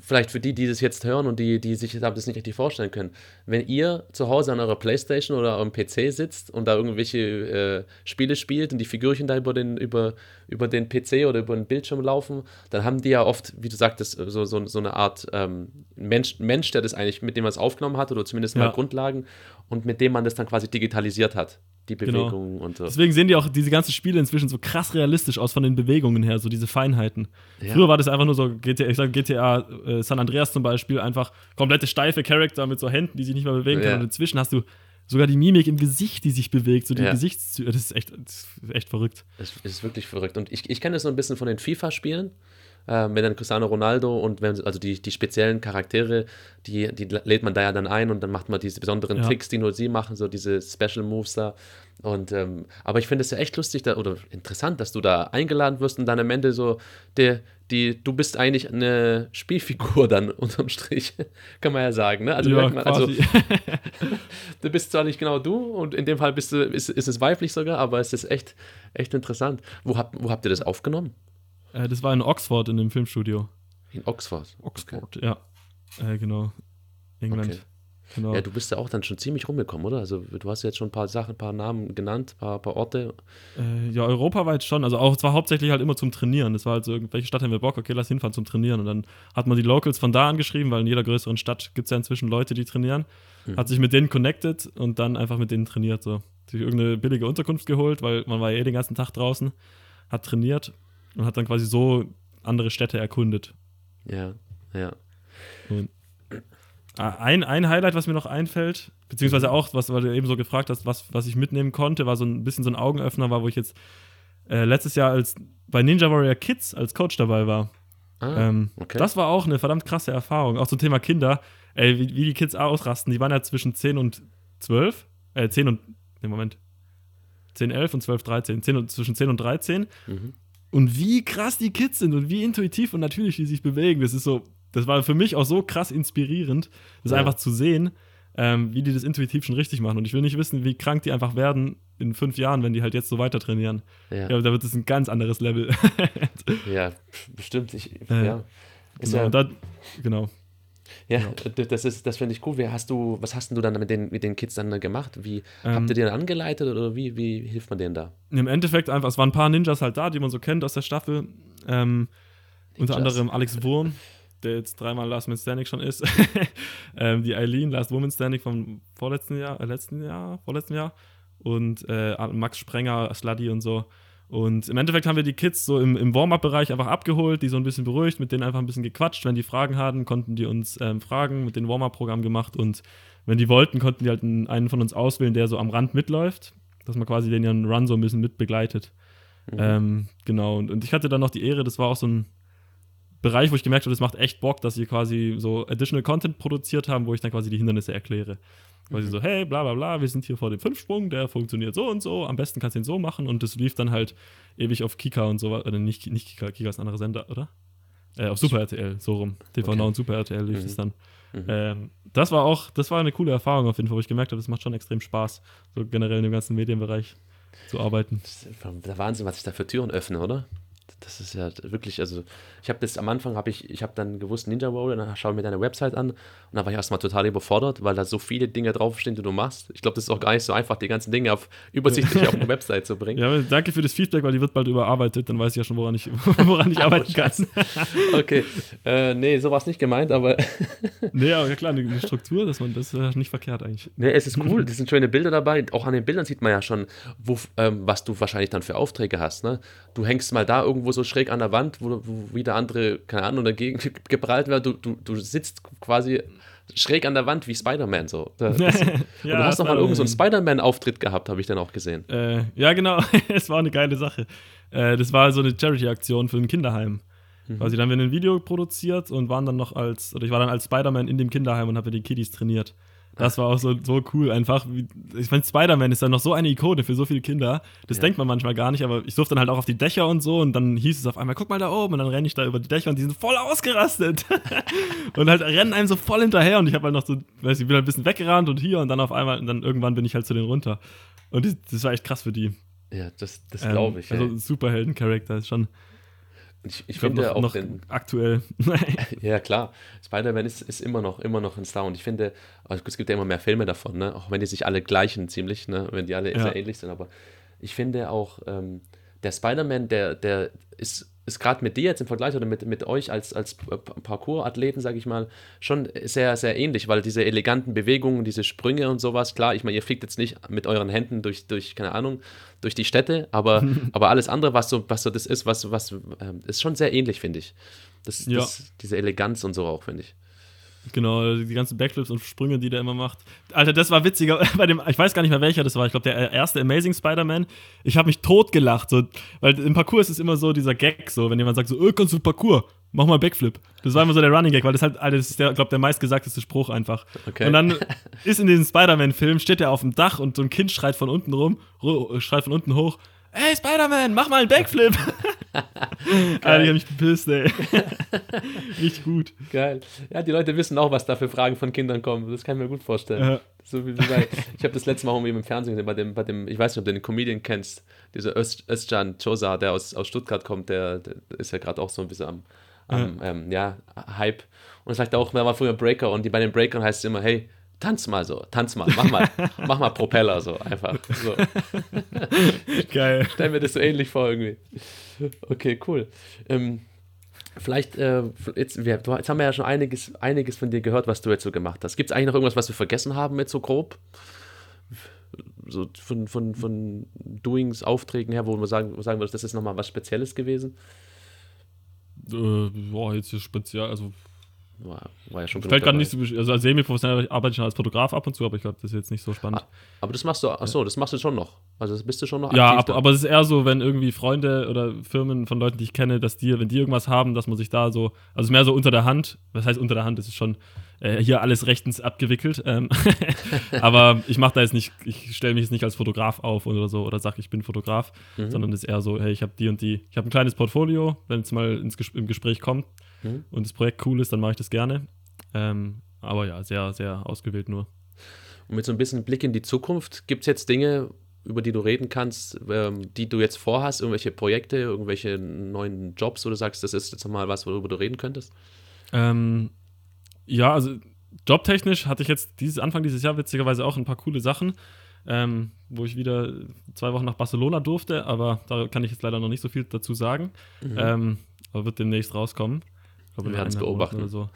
vielleicht für die, die das jetzt hören und die, die sich das nicht richtig vorstellen können, wenn ihr zu Hause an eurer Playstation oder eurem PC sitzt und da irgendwelche äh, Spiele spielt und die Figürchen da über den, über, über den PC oder über den Bildschirm laufen, dann haben die ja oft, wie du sagtest, so, so, so eine Art ähm, Mensch, Mensch, der das eigentlich, mit dem man es aufgenommen hat oder zumindest mal Ja. Grundlagen und mit dem man das dann quasi digitalisiert hat, die Genau. Bewegungen und so. Deswegen sehen die auch diese ganzen Spiele inzwischen so krass realistisch aus von den Bewegungen her, so diese Feinheiten. Ja. Früher war das einfach nur so GTA, ich sag GTA äh, San Andreas zum Beispiel, einfach komplette steife Charakter mit so Händen, die sich nicht mehr bewegen können. Ja. Und inzwischen hast du sogar die Mimik im Gesicht, die sich bewegt, so die Ja. Gesichtszüge. Das ist echt, das ist echt verrückt. Es ist wirklich verrückt. Und ich, ich kenne das so ein bisschen von den FIFA-Spielen. Äh, wenn dann Cristiano Ronaldo und wenn, also die, die speziellen Charaktere, die, die lädt man da ja dann ein und dann macht man diese besonderen Ja. Tricks, die nur sie machen, so diese Special Moves da. Und ähm, aber ich finde es ja echt lustig da, oder interessant, dass du da eingeladen wirst und dann am Ende so, der, die, du bist eigentlich eine Spielfigur dann unterm Strich, kann man ja sagen. Ne? Also, ja, man, also du bist zwar nicht genau du und in dem Fall bist du, ist, ist es weiblich sogar, aber es ist echt, echt interessant. Wo, habt wo habt ihr das aufgenommen? Äh, das war in Oxford in dem Filmstudio. In Oxford. Oxford, ja. Äh, genau. England. Okay. Genau. Ja, du bist ja auch dann schon ziemlich rumgekommen, oder? Also du hast jetzt schon ein paar Sachen, ein paar Namen genannt, ein paar, paar Orte. Äh, ja, europaweit schon. Also auch zwar hauptsächlich halt immer zum Trainieren. Das war halt so, irgendwelche Stadt haben wir Bock, okay, lass hinfahren zum Trainieren. Und dann hat man die Locals von da angeschrieben, weil in jeder größeren Stadt gibt es ja inzwischen Leute, die trainieren. Hat sich mit denen connected und dann einfach mit denen trainiert. So. Sich irgendeine billige Unterkunft geholt, weil man war ja eh den ganzen Tag draußen, hat trainiert und hat dann quasi so andere Städte erkundet. Ja, ja. Und Ah, ein, ein Highlight, was mir noch einfällt, beziehungsweise auch, was weil du eben so gefragt hast, was, was ich mitnehmen konnte, war so ein bisschen so ein Augenöffner, war, wo ich jetzt äh, letztes Jahr als bei Ninja Warrior Kids als Coach dabei war. Ah, Ähm, okay. Das war auch eine verdammt krasse Erfahrung. Auch zum Thema Kinder. Ey, wie, wie die Kids ausrasten. Die waren ja zwischen 10 und 12. Äh, 10 und. Ne, Moment. 10, 11 und 12, 13. 10 und, zwischen 10 und 13. Mhm. Und wie krass die Kids sind und wie intuitiv und natürlich die sich bewegen. Das ist so. Das war für mich auch so krass inspirierend, das Ja. einfach zu sehen, ähm, wie die das intuitiv schon richtig machen. Und ich will nicht wissen, wie krank die einfach werden in fünf Jahren, wenn die halt jetzt so weiter trainieren. Ja, Ja, da wird es ein ganz anderes Level. ja bestimmt. Ich, Äh, ja. Genau, ja, da, genau. Ja, das ist, das finde ich cool. Wie hast du, was hast denn du dann mit den, mit den Kids dann gemacht? Wie Ähm, habt ihr die dann angeleitet oder wie, wie hilft man denen da? Im Endeffekt einfach, es waren ein paar Ninjas halt da, die man so kennt aus der Staffel. Ähm, unter anderem Alex Wurm, der jetzt dreimal Last Man Standing schon ist. ähm, die Eileen, Last Woman Standing vom vorletzten Jahr, äh, letzten Jahr, vorletzten Jahr. Und äh, Max Sprenger, Sluddy und so. Und im Endeffekt haben wir die Kids so im, im Warm-Up-Bereich einfach abgeholt, die so ein bisschen beruhigt, mit denen einfach ein bisschen gequatscht. Wenn die Fragen hatten, konnten die uns ähm, fragen, mit dem Warm-Up-Programm gemacht. Und wenn die wollten, konnten die halt einen von uns auswählen, der so am Rand mitläuft, dass man quasi den ihren Run so ein bisschen mit begleitet. Mhm. Ähm, genau, und, und ich hatte dann noch die Ehre, das war auch so ein Bereich, wo ich gemerkt habe, das macht echt Bock, dass sie quasi so additional Content produziert haben, wo ich dann quasi die Hindernisse erkläre. Quasi so, hey, bla bla bla, wir sind hier vor dem Fünfsprung, der funktioniert so und so, am besten kannst du ihn so machen und das lief dann halt ewig auf Kika und so, oder nicht, nicht Kika, Kika ist ein anderer Sender, oder? Äh, auf Super RTL, so rum. TV Okay. Now und Super RTL lief Mhm. es dann. Mhm. Ähm, das war auch, das war eine coole Erfahrung auf jeden Fall, wo ich gemerkt habe, das macht schon extrem Spaß, so generell in dem ganzen Medienbereich zu arbeiten. Das ist der Wahnsinn, was sich da für Türen öffnen, oder? Das ist ja wirklich, also ich habe das am Anfang, habe ich, ich habe dann gewusst Ninja Warrior, dann schaue ich mir deine Website an und dann war ich erstmal total überfordert, weil da so viele Dinge draufstehen, die du machst. Ich glaube, das ist auch gar nicht so einfach, die ganzen Dinge auf, übersichtlich auf eine Website zu bringen. Ja, danke für das Feedback, weil die wird bald überarbeitet, dann weiß ich ja schon, woran ich, woran ich arbeiten kann. Okay, äh, nee, so war es nicht gemeint, aber nee, aber ja klar, eine Struktur, dass man das ist ja nicht verkehrt eigentlich. nee, es ist cool, es sind schöne Bilder dabei. Auch an den Bildern sieht man ja schon, wo, ähm, was du wahrscheinlich dann für Aufträge hast. Ne? Du hängst mal da irgendwo irgendwo so schräg an der Wand, wo, wo wieder andere, keine Ahnung, dagegen geprallt werden. Du, du, du sitzt quasi schräg an der Wand wie Spider-Man so. Das, und du hast noch mal irgend so einen Spider-Man-Auftritt gehabt, habe ich dann auch gesehen. Äh, ja, genau. es war eine geile Sache. Äh, das war so eine Charity-Aktion für ein Kinderheim. Mhm. Quasi, dann haben wir ein Video produziert und waren dann noch als, oder ich war dann als Spider-Man in dem Kinderheim und habe die Kiddies trainiert. Das war auch so, so cool einfach. Ich meine, Spider-Man ist dann noch so eine Ikone für so viele Kinder. Das ja. denkt man manchmal gar nicht, aber ich durfte dann halt auch auf die Dächer und so und dann hieß es auf einmal, guck mal da oben und dann renne ich da über die Dächer und die sind voll ausgerastet. und halt rennen einem so voll hinterher und ich habe halt noch so, weiß ich, bin halt ein bisschen weggerannt und hier und dann auf einmal und dann irgendwann bin ich halt zu denen runter. Und das, das war echt krass für die. Ja, das, das glaube ähm, ich. Ähm, also Superhelden-Charakter ist schon ich, ich finde noch, auch noch den, aktuell. ja, klar. Spider-Man ist, ist immer noch, immer noch ein Star. Und ich finde, also es gibt ja immer mehr Filme davon, ne? auch wenn die sich alle gleichen ziemlich, ne? wenn die alle ja. sehr ähnlich sind. Aber ich finde auch, ähm, der Spider-Man, der, der ist ist gerade mit dir jetzt im Vergleich oder mit, mit euch als, als Parkour-Athleten, sage ich mal, schon sehr, sehr ähnlich, weil diese eleganten Bewegungen, diese Sprünge und sowas, klar, ich meine, ihr fliegt jetzt nicht mit euren Händen durch, durch keine Ahnung, durch die Städte, aber, aber alles andere, was so, was so das ist, was, was, äh, ist schon sehr ähnlich, finde ich. Das, ja. das, diese Eleganz und so auch, finde ich. Genau, die ganzen Backflips und Sprünge, die der immer macht. Alter, das war witziger. Bei dem, ich weiß gar nicht mehr welcher das war. Ich glaube, der erste Amazing Spider-Man. Ich habe mich totgelacht. So, weil im Parcours ist es immer so dieser Gag, so, wenn jemand sagt so, öh, kannst du Parcours? Mach mal Backflip. Das war immer so der Running Gag, weil das halt, Alter, das ist der, glaube der meistgesagteste Spruch einfach. Okay. Und dann ist in diesem Spider-Man-Film, steht er auf dem Dach und so ein Kind schreit von unten rum, schreit von unten hoch, ey Spider-Man, mach mal einen Backflip. Alter, ich hab mich gepisst, ey. Richtig gut. Geil. Ja, die Leute wissen auch, was da für Fragen von Kindern kommen. Das kann ich mir gut vorstellen. Ja. So wie bei, ich habe das letzte Mal irgendwie im Fernsehen gesehen, bei dem, bei dem, ich weiß nicht, ob du den Comedian kennst, dieser Özcan Chosa, der aus, aus Stuttgart kommt, der, der ist ja gerade auch so ein bisschen am, am ja. Ähm, ja, Hype. Und sagt auch, er war früher Breaker und die, bei den Breakern heißt es immer, hey, tanz mal so, tanz mal, mach mal, mach mal Propeller so, einfach. So. Geil. Stell mir das so ähnlich vor irgendwie. Okay, cool. Ähm, vielleicht, äh, jetzt, wir, jetzt haben wir ja schon einiges, einiges von dir gehört, was du jetzt so gemacht hast. Gibt es eigentlich noch irgendwas, was wir vergessen haben jetzt so grob? So von, von, von Doings, Aufträgen her, wo man sagen, sagen würde, das ist nochmal was Spezielles gewesen? Äh, boah, jetzt hier speziell, also war, war ja schon Fällt gerade nicht so, also als semi-professionell arbeite ich schon als Fotograf ab und zu, aber ich glaube, das ist jetzt nicht so spannend. Ah, aber das machst du, achso, das machst du schon noch. Also das bist du schon noch Ja, ab, aber es ist eher so, wenn irgendwie Freunde oder Firmen von Leuten, die ich kenne, dass die, wenn die irgendwas haben, dass man sich da so, also mehr so unter der Hand, was heißt unter der Hand, das ist schon äh, hier alles rechtens abgewickelt. Ähm, aber ich mache da jetzt nicht, ich stelle mich jetzt nicht als Fotograf auf oder so oder sage, ich bin Fotograf, mhm. sondern es ist eher so, hey, ich habe die und die, ich habe ein kleines Portfolio, wenn es mal ins Ges im Gespräch kommt mhm. und das Projekt cool ist, dann mache ich das gerne. Ähm, aber ja, sehr, sehr ausgewählt nur. Und mit so ein bisschen Blick in die Zukunft, gibt es jetzt Dinge, über die du reden kannst, ähm, die du jetzt vorhast, irgendwelche Projekte, irgendwelche neuen Jobs, wo du sagst, das ist jetzt mal was, worüber du reden könntest? Ähm, ja, also jobtechnisch hatte ich jetzt dieses Anfang dieses Jahr witzigerweise auch ein paar coole Sachen, ähm, wo ich wieder zwei Wochen nach Barcelona durfte, aber da kann ich jetzt leider noch nicht so viel dazu sagen. Mhm. Ähm, aber wird demnächst rauskommen. Glaube, wir werden es beobachten. So.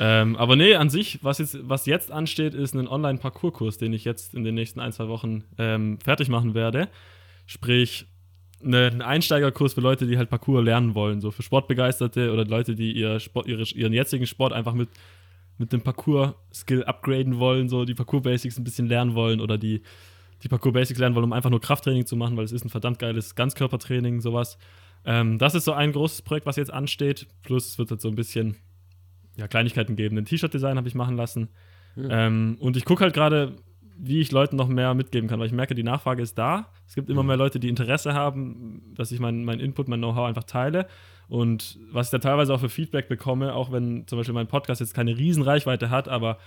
ähm, aber nee, an sich, was jetzt, was jetzt ansteht, ist ein Online-Parcours-Kurs, den ich jetzt in den nächsten ein, zwei Wochen ähm, fertig machen werde. Sprich, eine, ein Einsteigerkurs für Leute, die halt Parcours lernen wollen, so für Sportbegeisterte oder Leute, die ihr Sport, ihre, ihren jetzigen Sport einfach mit, mit dem Parcours-Skill upgraden wollen, so die Parcours-Basics ein bisschen lernen wollen oder die, die Parcours-Basics lernen wollen, um einfach nur Krafttraining zu machen, weil es ist ein verdammt geiles Ganzkörpertraining, sowas. Ähm, das ist so ein großes Projekt, was jetzt ansteht. Plus es wird halt so ein bisschen ja, Kleinigkeiten geben. Ein T-Shirt-Design habe ich machen lassen. Mhm. Ähm, und ich gucke halt gerade, wie ich Leuten noch mehr mitgeben kann, weil ich merke, die Nachfrage ist da. Es gibt immer mhm. mehr Leute, die Interesse haben, dass ich meinen mein Input, mein Know-how einfach teile. Und was ich da teilweise auch für Feedback bekomme, auch wenn zum Beispiel mein Podcast jetzt keine riesen Reichweite hat, aber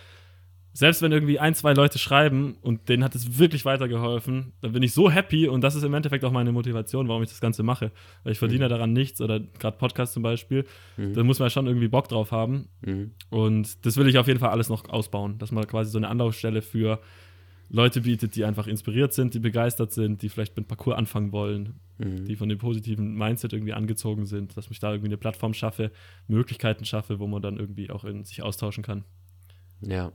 selbst wenn irgendwie ein, zwei Leute schreiben und denen hat es wirklich weitergeholfen, dann bin ich so happy und das ist im Endeffekt auch meine Motivation, warum ich das Ganze mache. Weil ich verdiene mhm. daran nichts oder gerade Podcast zum Beispiel. Mhm. Da muss man schon irgendwie Bock drauf haben. Mhm. Und das will ich auf jeden Fall alles noch ausbauen, dass man quasi so eine Anlaufstelle für Leute bietet, die einfach inspiriert sind, die begeistert sind, die vielleicht mit Parcours anfangen wollen, mhm. die von dem positiven Mindset irgendwie angezogen sind, dass ich da irgendwie eine Plattform schaffe, Möglichkeiten schaffe, wo man dann irgendwie auch in sich austauschen kann. Ja,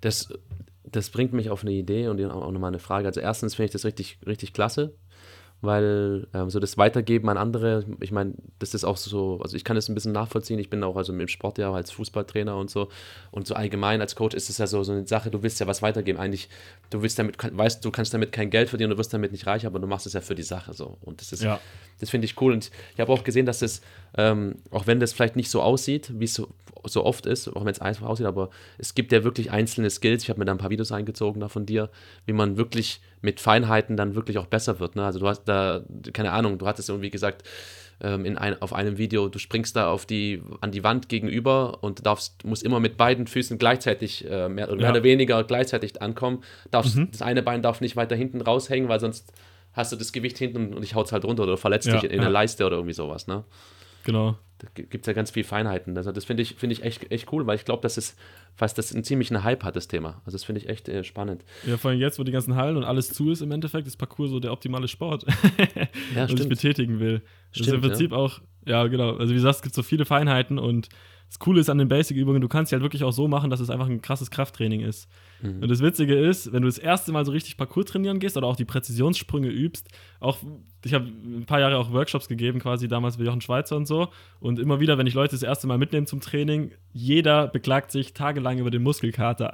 das, das bringt mich auf eine Idee und auch nochmal eine Frage. Also erstens finde ich das richtig, richtig klasse, weil ähm, so das Weitergeben an andere, ich meine, das ist auch so, also ich kann es ein bisschen nachvollziehen, ich bin auch also im Sport ja als Fußballtrainer und so. Und so allgemein als Coach ist es ja so, so eine Sache, du willst ja was weitergeben, eigentlich, du willst damit, weißt, du kannst damit kein Geld verdienen, du wirst damit nicht reich, aber du machst es ja für die Sache so. Und das ist, ja. das finde ich cool. Und ich habe auch gesehen, dass es, ähm, auch wenn das vielleicht nicht so aussieht, wie es so, so oft ist, auch wenn es einfach aussieht, aber es gibt ja wirklich einzelne Skills, ich habe mir da ein paar Videos eingezogen da von dir, wie man wirklich mit Feinheiten dann wirklich auch besser wird. Ne? Also du hast da, keine Ahnung, du hattest irgendwie gesagt, ähm, in ein, auf einem Video, du springst da auf die, an die Wand gegenüber und darfst, musst immer mit beiden Füßen gleichzeitig, äh, mehr, ja. mehr, oder weniger gleichzeitig ankommen. Darfst, mhm. Das eine Bein darf nicht weiter hinten raushängen, weil sonst hast du das Gewicht hinten und ich hau's halt runter oder verletzt ja, dich in, in ja. der Leiste oder irgendwie sowas. Ne? Genau. Da gibt es ja ganz viele Feinheiten. Also das finde ich, find ich echt, echt cool, weil ich glaube, dass es fast das einen ziemlichen Hype hat, das Thema. Also das finde ich echt äh, spannend. Ja, vor allem jetzt, wo die ganzen Hallen und alles zu ist, im Endeffekt ist Parcours so der optimale Sport, ja, was ich betätigen will. Das ist im Prinzip ja. auch, ja genau, also wie gesagt, es gibt so viele Feinheiten und das Coole ist an den Basic-Übungen, du kannst sie halt wirklich auch so machen, dass es einfach ein krasses Krafttraining ist. Mhm. Und das Witzige ist, wenn du das erste Mal so richtig Parcours trainieren gehst oder auch die Präzisionssprünge übst, auch ich habe ein paar Jahre auch Workshops gegeben, quasi damals wie Jochen Schweizer und so. Und immer wieder, wenn ich Leute das erste Mal mitnehme zum Training, jeder beklagt sich tagelang über den Muskelkater.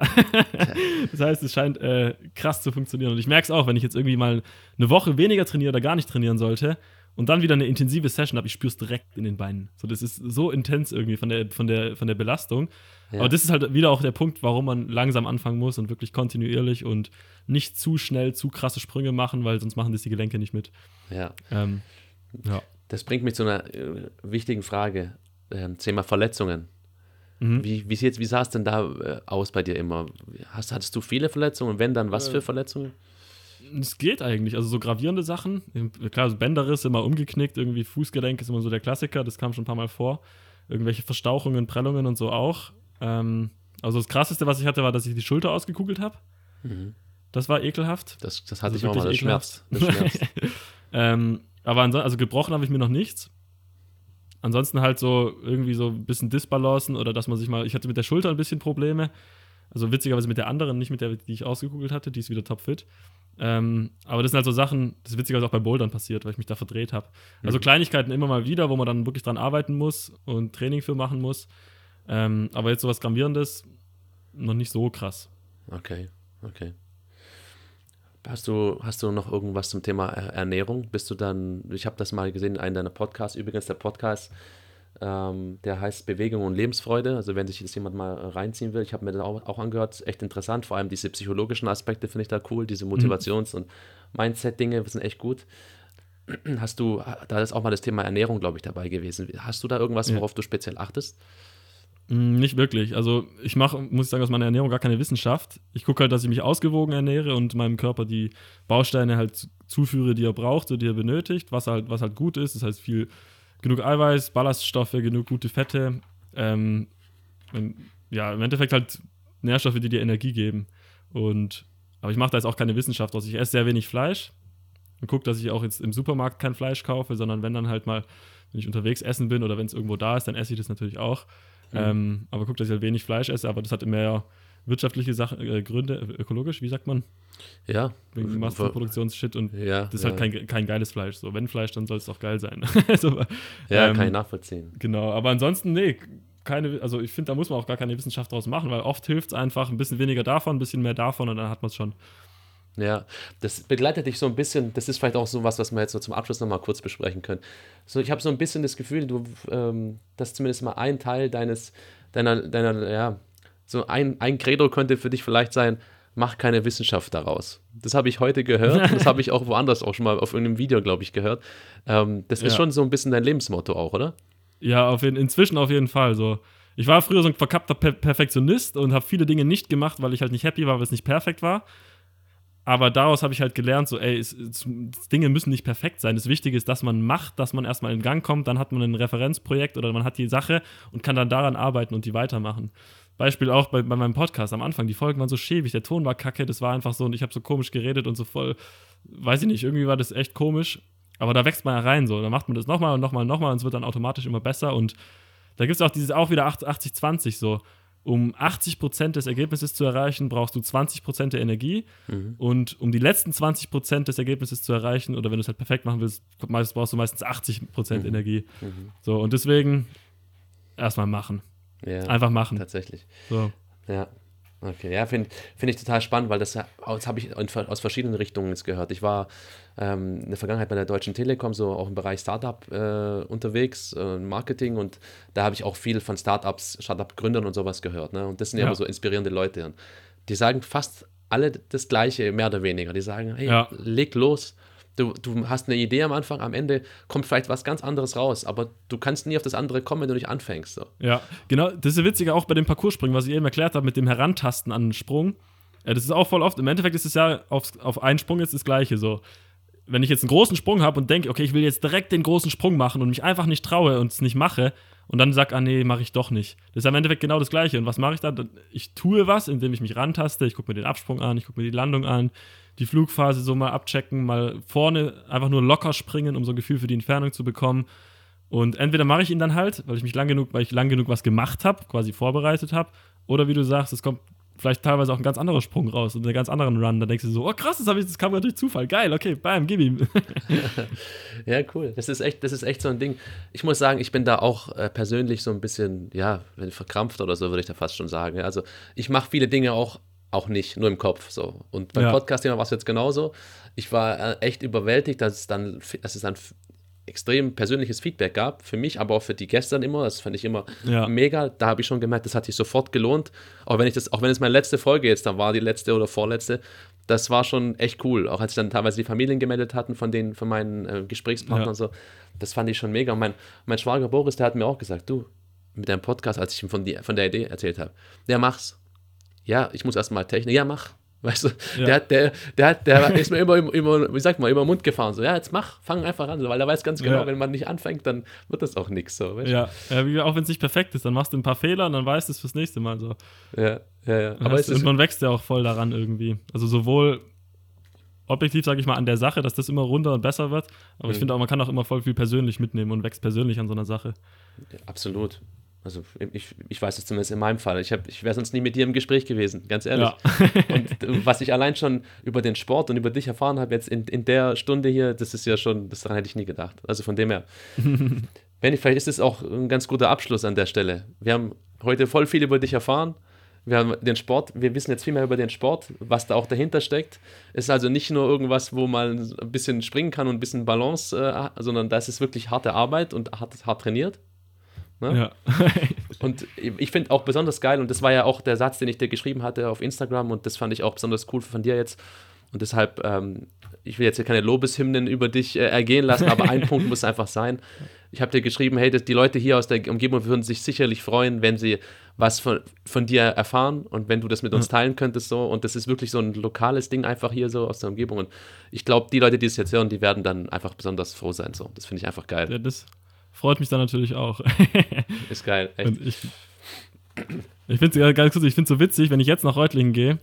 das heißt, es scheint äh, krass zu funktionieren. Und ich merke es auch, wenn ich jetzt irgendwie mal eine Woche weniger trainiere oder gar nicht trainieren sollte, und dann wieder eine intensive Session habe, ich spüre es direkt in den Beinen. So, das ist so intens irgendwie von der, von der, von der Belastung. Ja. Aber das ist halt wieder auch der Punkt, warum man langsam anfangen muss und wirklich kontinuierlich und nicht zu schnell zu krasse Sprünge machen, weil sonst machen das die Gelenke nicht mit. Ja. Ähm, ja. Das bringt mich zu einer äh, wichtigen Frage. Ähm, Thema Verletzungen. Mhm. Wie, wie, wie sah es denn da äh, aus bei dir immer? Hast, hattest du viele Verletzungen? Wenn dann, was äh, für Verletzungen? Es geht eigentlich. Also so gravierende Sachen. Klar, so Bänderriss immer umgeknickt, irgendwie Fußgelenk ist immer so der Klassiker, das kam schon ein paar Mal vor. Irgendwelche Verstauchungen, Prellungen und so auch. Ähm, also das krasseste, was ich hatte, war, dass ich die Schulter ausgekugelt habe. Mhm. Das war ekelhaft. Das, das hatte also ich auch mal, das schmerzt. Das schmerzt. ähm, aber also gebrochen habe ich mir noch nichts. Ansonsten halt so irgendwie so ein bisschen Disbalancen oder dass man sich mal, ich hatte mit der Schulter ein bisschen Probleme. Also witzigerweise mit der anderen, nicht mit der, die ich ausgekugelt hatte, die ist wieder topfit. Ähm, aber das sind halt so Sachen, das ist witzigerweise auch bei Bouldern passiert, weil ich mich da verdreht habe. Also mhm. Kleinigkeiten immer mal wieder, wo man dann wirklich dran arbeiten muss und Training für machen muss. Ähm, aber jetzt sowas Gravierendes, noch nicht so krass. Okay, okay. Hast du, hast du noch irgendwas zum Thema Ernährung? Bist du dann, ich habe das mal gesehen in einem deiner Podcasts, übrigens der Podcast ähm, der heißt Bewegung und Lebensfreude. Also wenn sich das jemand mal reinziehen will, ich habe mir das auch, auch, angehört, echt interessant. Vor allem diese psychologischen Aspekte finde ich da cool, diese mhm. Motivations- mhm. und Mindset-Dinge sind echt gut. Hast du, da ist auch mal das Thema Ernährung, glaube ich, dabei gewesen. Hast du da irgendwas, worauf ja. du speziell achtest? Mm, nicht wirklich. Also ich mache, muss ich sagen, aus meiner Ernährung gar keine Wissenschaft. Ich gucke halt, dass ich mich ausgewogen ernähre und meinem Körper die Bausteine halt zuführe, die er braucht und die er benötigt, was halt, was halt gut ist. Das heißt viel genug Eiweiß, Ballaststoffe, genug gute Fette. Ähm, ja, im Endeffekt halt Nährstoffe, die dir Energie geben. Und, aber ich mache da jetzt auch keine Wissenschaft aus. Ich esse sehr wenig Fleisch und gucke, dass ich auch jetzt im Supermarkt kein Fleisch kaufe, sondern wenn dann halt mal, wenn ich unterwegs essen bin oder wenn es irgendwo da ist, dann esse ich das natürlich auch. Mhm. Ähm, aber gucke, dass ich halt wenig Fleisch esse, aber das hat mehr wirtschaftliche Sache, äh, Gründe, ökologisch, wie sagt man? Ja. Wegen Massenproduktionsshit und ja, das ist halt ja. halt kein, kein geiles Fleisch. So, wenn Fleisch, dann soll es auch geil sein. also, ja, ähm, kann ich nachvollziehen. Genau, aber ansonsten, nee, keine, also ich finde, da muss man auch gar keine Wissenschaft draus machen, weil oft hilft es einfach ein bisschen weniger davon, ein bisschen mehr davon und dann hat man es schon. Ja, das begleitet dich so ein bisschen, das ist vielleicht auch so was, was wir jetzt so zum Abschluss nochmal kurz besprechen können. So, ich habe so ein bisschen das Gefühl, du, ähm, dass zumindest mal ein Teil deines, deiner, deiner, ja, so ein, ein Credo könnte für dich vielleicht sein, mach keine Wissenschaft daraus. Das habe ich heute gehört. das habe ich auch woanders auch schon mal auf irgendeinem Video, glaube ich, gehört. Ähm, das ist ja. schon so ein bisschen dein Lebensmotto auch, oder? Ja, auf jeden, inzwischen auf jeden Fall. So. Ich war früher so ein verkappter per Perfektionist und habe viele Dinge nicht gemacht, weil ich halt nicht happy war, weil es nicht perfekt war. Aber daraus habe ich halt gelernt, so, ey, es, es, Dinge müssen nicht perfekt sein. Das Wichtige ist, dass man macht, dass man erstmal in Gang kommt, dann hat man ein Referenzprojekt oder man hat die Sache und kann dann daran arbeiten und die weitermachen. Beispiel auch bei, bei meinem Podcast am Anfang, die Folgen waren so schäbig, der Ton war kacke, das war einfach so und ich habe so komisch geredet und so voll, weiß ich nicht, irgendwie war das echt komisch. Aber da wächst man ja rein so, da macht man das nochmal und nochmal und nochmal und es wird dann automatisch immer besser und da gibt es auch dieses auch wieder 80-20 so. um 80% des Ergebnisses zu erreichen, brauchst du 20% der Energie. Mhm. Und um die letzten 20% des Ergebnisses zu erreichen, oder wenn du es halt perfekt machen willst, brauchst du meistens 80% Mhm. Energie. Mhm. So, und deswegen erstmal machen. Ja, Einfach machen. tatsächlich. So. Ja. Okay, ja, finde find ich total spannend, weil das, das habe ich in- aus verschiedenen Richtungen jetzt gehört. Ich war ähm, in der Vergangenheit bei der Deutschen Telekom so auch im Bereich Startup äh, unterwegs, äh, Marketing und da habe ich auch viel von Startups, Startup-Gründern und sowas gehört. Ne? Und das sind ja immer so inspirierende Leute. Die sagen fast alle das Gleiche, mehr oder weniger. Die sagen, hey, Ja. leg los. Du, du hast eine Idee am Anfang, am Ende kommt vielleicht was ganz anderes raus, aber du kannst nie auf das andere kommen, wenn du nicht anfängst. So. Ja, genau. Das ist witzig auch bei dem Parcourspringen, was ich eben erklärt habe, mit dem Herantasten an den Sprung. Ja, das ist auch voll oft. Im Endeffekt ist es ja auf, auf einen Sprung jetzt das Gleiche. So, wenn ich jetzt einen großen Sprung habe und denke, okay, ich will jetzt direkt den großen Sprung machen und mich einfach nicht traue und es nicht mache und dann sag, ah nee, mache ich doch nicht. Das ist am Endeffekt genau das Gleiche. Und was mache ich dann? Ich tue was, indem ich mich rantaste. Ich gucke mir den Absprung an, ich gucke mir die Landung an, die Flugphase so mal abchecken, mal vorne einfach nur locker springen, um so ein Gefühl für die Entfernung zu bekommen. Und entweder mache ich ihn dann halt, weil ich mich lang genug, weil ich lang genug was gemacht habe, quasi vorbereitet habe, oder wie du sagst, es kommt vielleicht teilweise auch ein ganz anderer Sprung raus und einen ganz anderen Run. Da denkst du so, oh krass, das, hab ich, das kam gerade durch Zufall. Geil, okay, bam, gib ihm. Ja, cool. Das ist echt, das ist echt so ein Ding. Ich muss sagen, ich bin da auch äh, persönlich so ein bisschen, ja, verkrampft oder so, würde ich da fast schon sagen. Also ich mache viele Dinge auch, auch nicht, nur im Kopf so. Und beim Ja. Podcast-Thema war es jetzt genauso. Ich war äh, echt überwältigt, dass es dann, dass es dann extrem persönliches Feedback gab, für mich, aber auch für die Gäste dann immer. Das fand ich immer Ja. mega. Da habe ich schon gemerkt, das hat sich sofort gelohnt. Auch wenn ich das, auch wenn es meine letzte Folge jetzt dann war, die letzte oder vorletzte, das war schon echt cool. Auch als sich dann teilweise die Familien gemeldet hatten von den, von meinen äh, Gesprächspartnern Ja. und so. Das fand ich schon mega. Und mein, mein Schwager Boris, der hat mir auch gesagt, du, mit deinem Podcast, als ich ihm von, die, von der Idee erzählt habe, ja, mach's. Ja, ich muss erstmal Technik, ja, mach. Weißt du, Ja. der, der, der, der ist mir immer, immer, wie sagt man, über den Mund gefahren. So, ja, jetzt mach, fang einfach an. So, weil er weiß ganz genau, Ja. wenn man nicht anfängt, dann wird das auch nichts. So, weißt du? ja, ja auch wenn es nicht perfekt ist, dann machst du ein paar Fehler und dann weißt du es fürs nächste Mal so. ja, ja. ja. Aber es und man wächst ja auch voll daran irgendwie. Also sowohl objektiv, sage ich mal, an der Sache, dass das immer runder und besser wird, aber ich Mhm. finde auch, man kann auch immer voll viel persönlich mitnehmen und wächst persönlich an so einer Sache. Absolut. Also ich, ich weiß es zumindest in meinem Fall. Ich, hab- ich wäre sonst nie mit dir im Gespräch gewesen, ganz ehrlich. Ja. Und äh, was ich allein schon über den Sport und über dich erfahren habe jetzt in, in der Stunde hier, das ist ja schon, das daran hätte ich nie gedacht. Also von dem her. Benny, vielleicht ist es auch ein ganz guter Abschluss an der Stelle. Wir haben heute voll viel über dich erfahren. Wir haben den Sport, wir wissen jetzt viel mehr über den Sport, was da auch dahinter steckt. Es ist also nicht nur irgendwas, wo man ein bisschen springen kann und ein bisschen Balance, äh, sondern das ist wirklich harte Arbeit und hart, hart trainiert. Ne? Ja. Und ich finde auch besonders geil, und das war ja auch der Satz, den ich dir geschrieben hatte auf Instagram, und das fand ich auch besonders cool von dir jetzt. Und deshalb, ähm, ich will jetzt hier keine Lobeshymnen über dich äh, ergehen lassen, aber ein Punkt muss einfach sein. Ich habe dir geschrieben, hey, die Leute hier aus der Umgebung würden sich sicherlich freuen, wenn sie was von, von dir erfahren und wenn du das mit uns teilen könntest so. Und das ist wirklich so ein lokales Ding einfach hier so aus der Umgebung. Und ich glaube, die Leute, die es jetzt hören, die werden dann einfach besonders froh sein. So. Das finde ich einfach geil. ja, das freut mich dann natürlich auch. Ist geil. Echt. Und ich ich finde es ganz kurz, ich finde es so witzig, wenn ich jetzt nach Reutlingen gehe.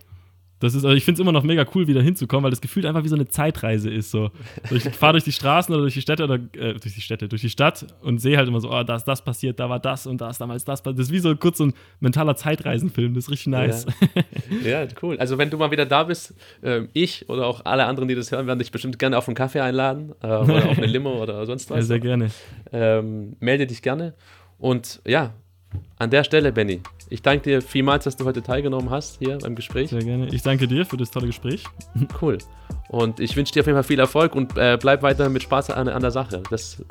Das ist, also ich finde es immer noch mega cool, wieder hinzukommen, weil das gefühlt einfach wie so eine Zeitreise ist. So. Ich fahre durch die Straßen oder durch die Städte oder äh, durch die Städte, durch die Stadt und sehe halt immer so, oh, da ist das passiert, da war das und da ist damals das passiert. Das ist wie so kurz so ein mentaler Zeitreisenfilm, das ist richtig nice. Ja, cool. Also wenn du mal wieder da bist, ähm, ich oder auch alle anderen, die das hören, werden dich bestimmt gerne auf einen Kaffee einladen äh, oder auf eine Limo oder sonst Ja, was. sehr gerne. ähm, melde dich gerne. Und ja, an der Stelle, Benny, ich danke dir vielmals, dass du heute teilgenommen hast hier beim Gespräch. Sehr gerne. Ich danke dir für das tolle Gespräch. Cool. Und ich wünsche dir auf jeden Fall viel Erfolg und äh, bleib weiter mit Spaß an, an der Sache. Das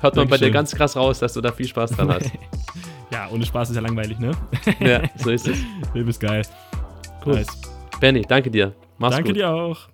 hört man bei dir Dankeschön. ganz krass raus, dass du da viel Spaß dran hast. Ja, ohne Spaß ist ja langweilig, ne? ja, so ist es. Leben ist geil. Cool. Nice. Benny, danke dir. Mach's Danke gut. dir auch.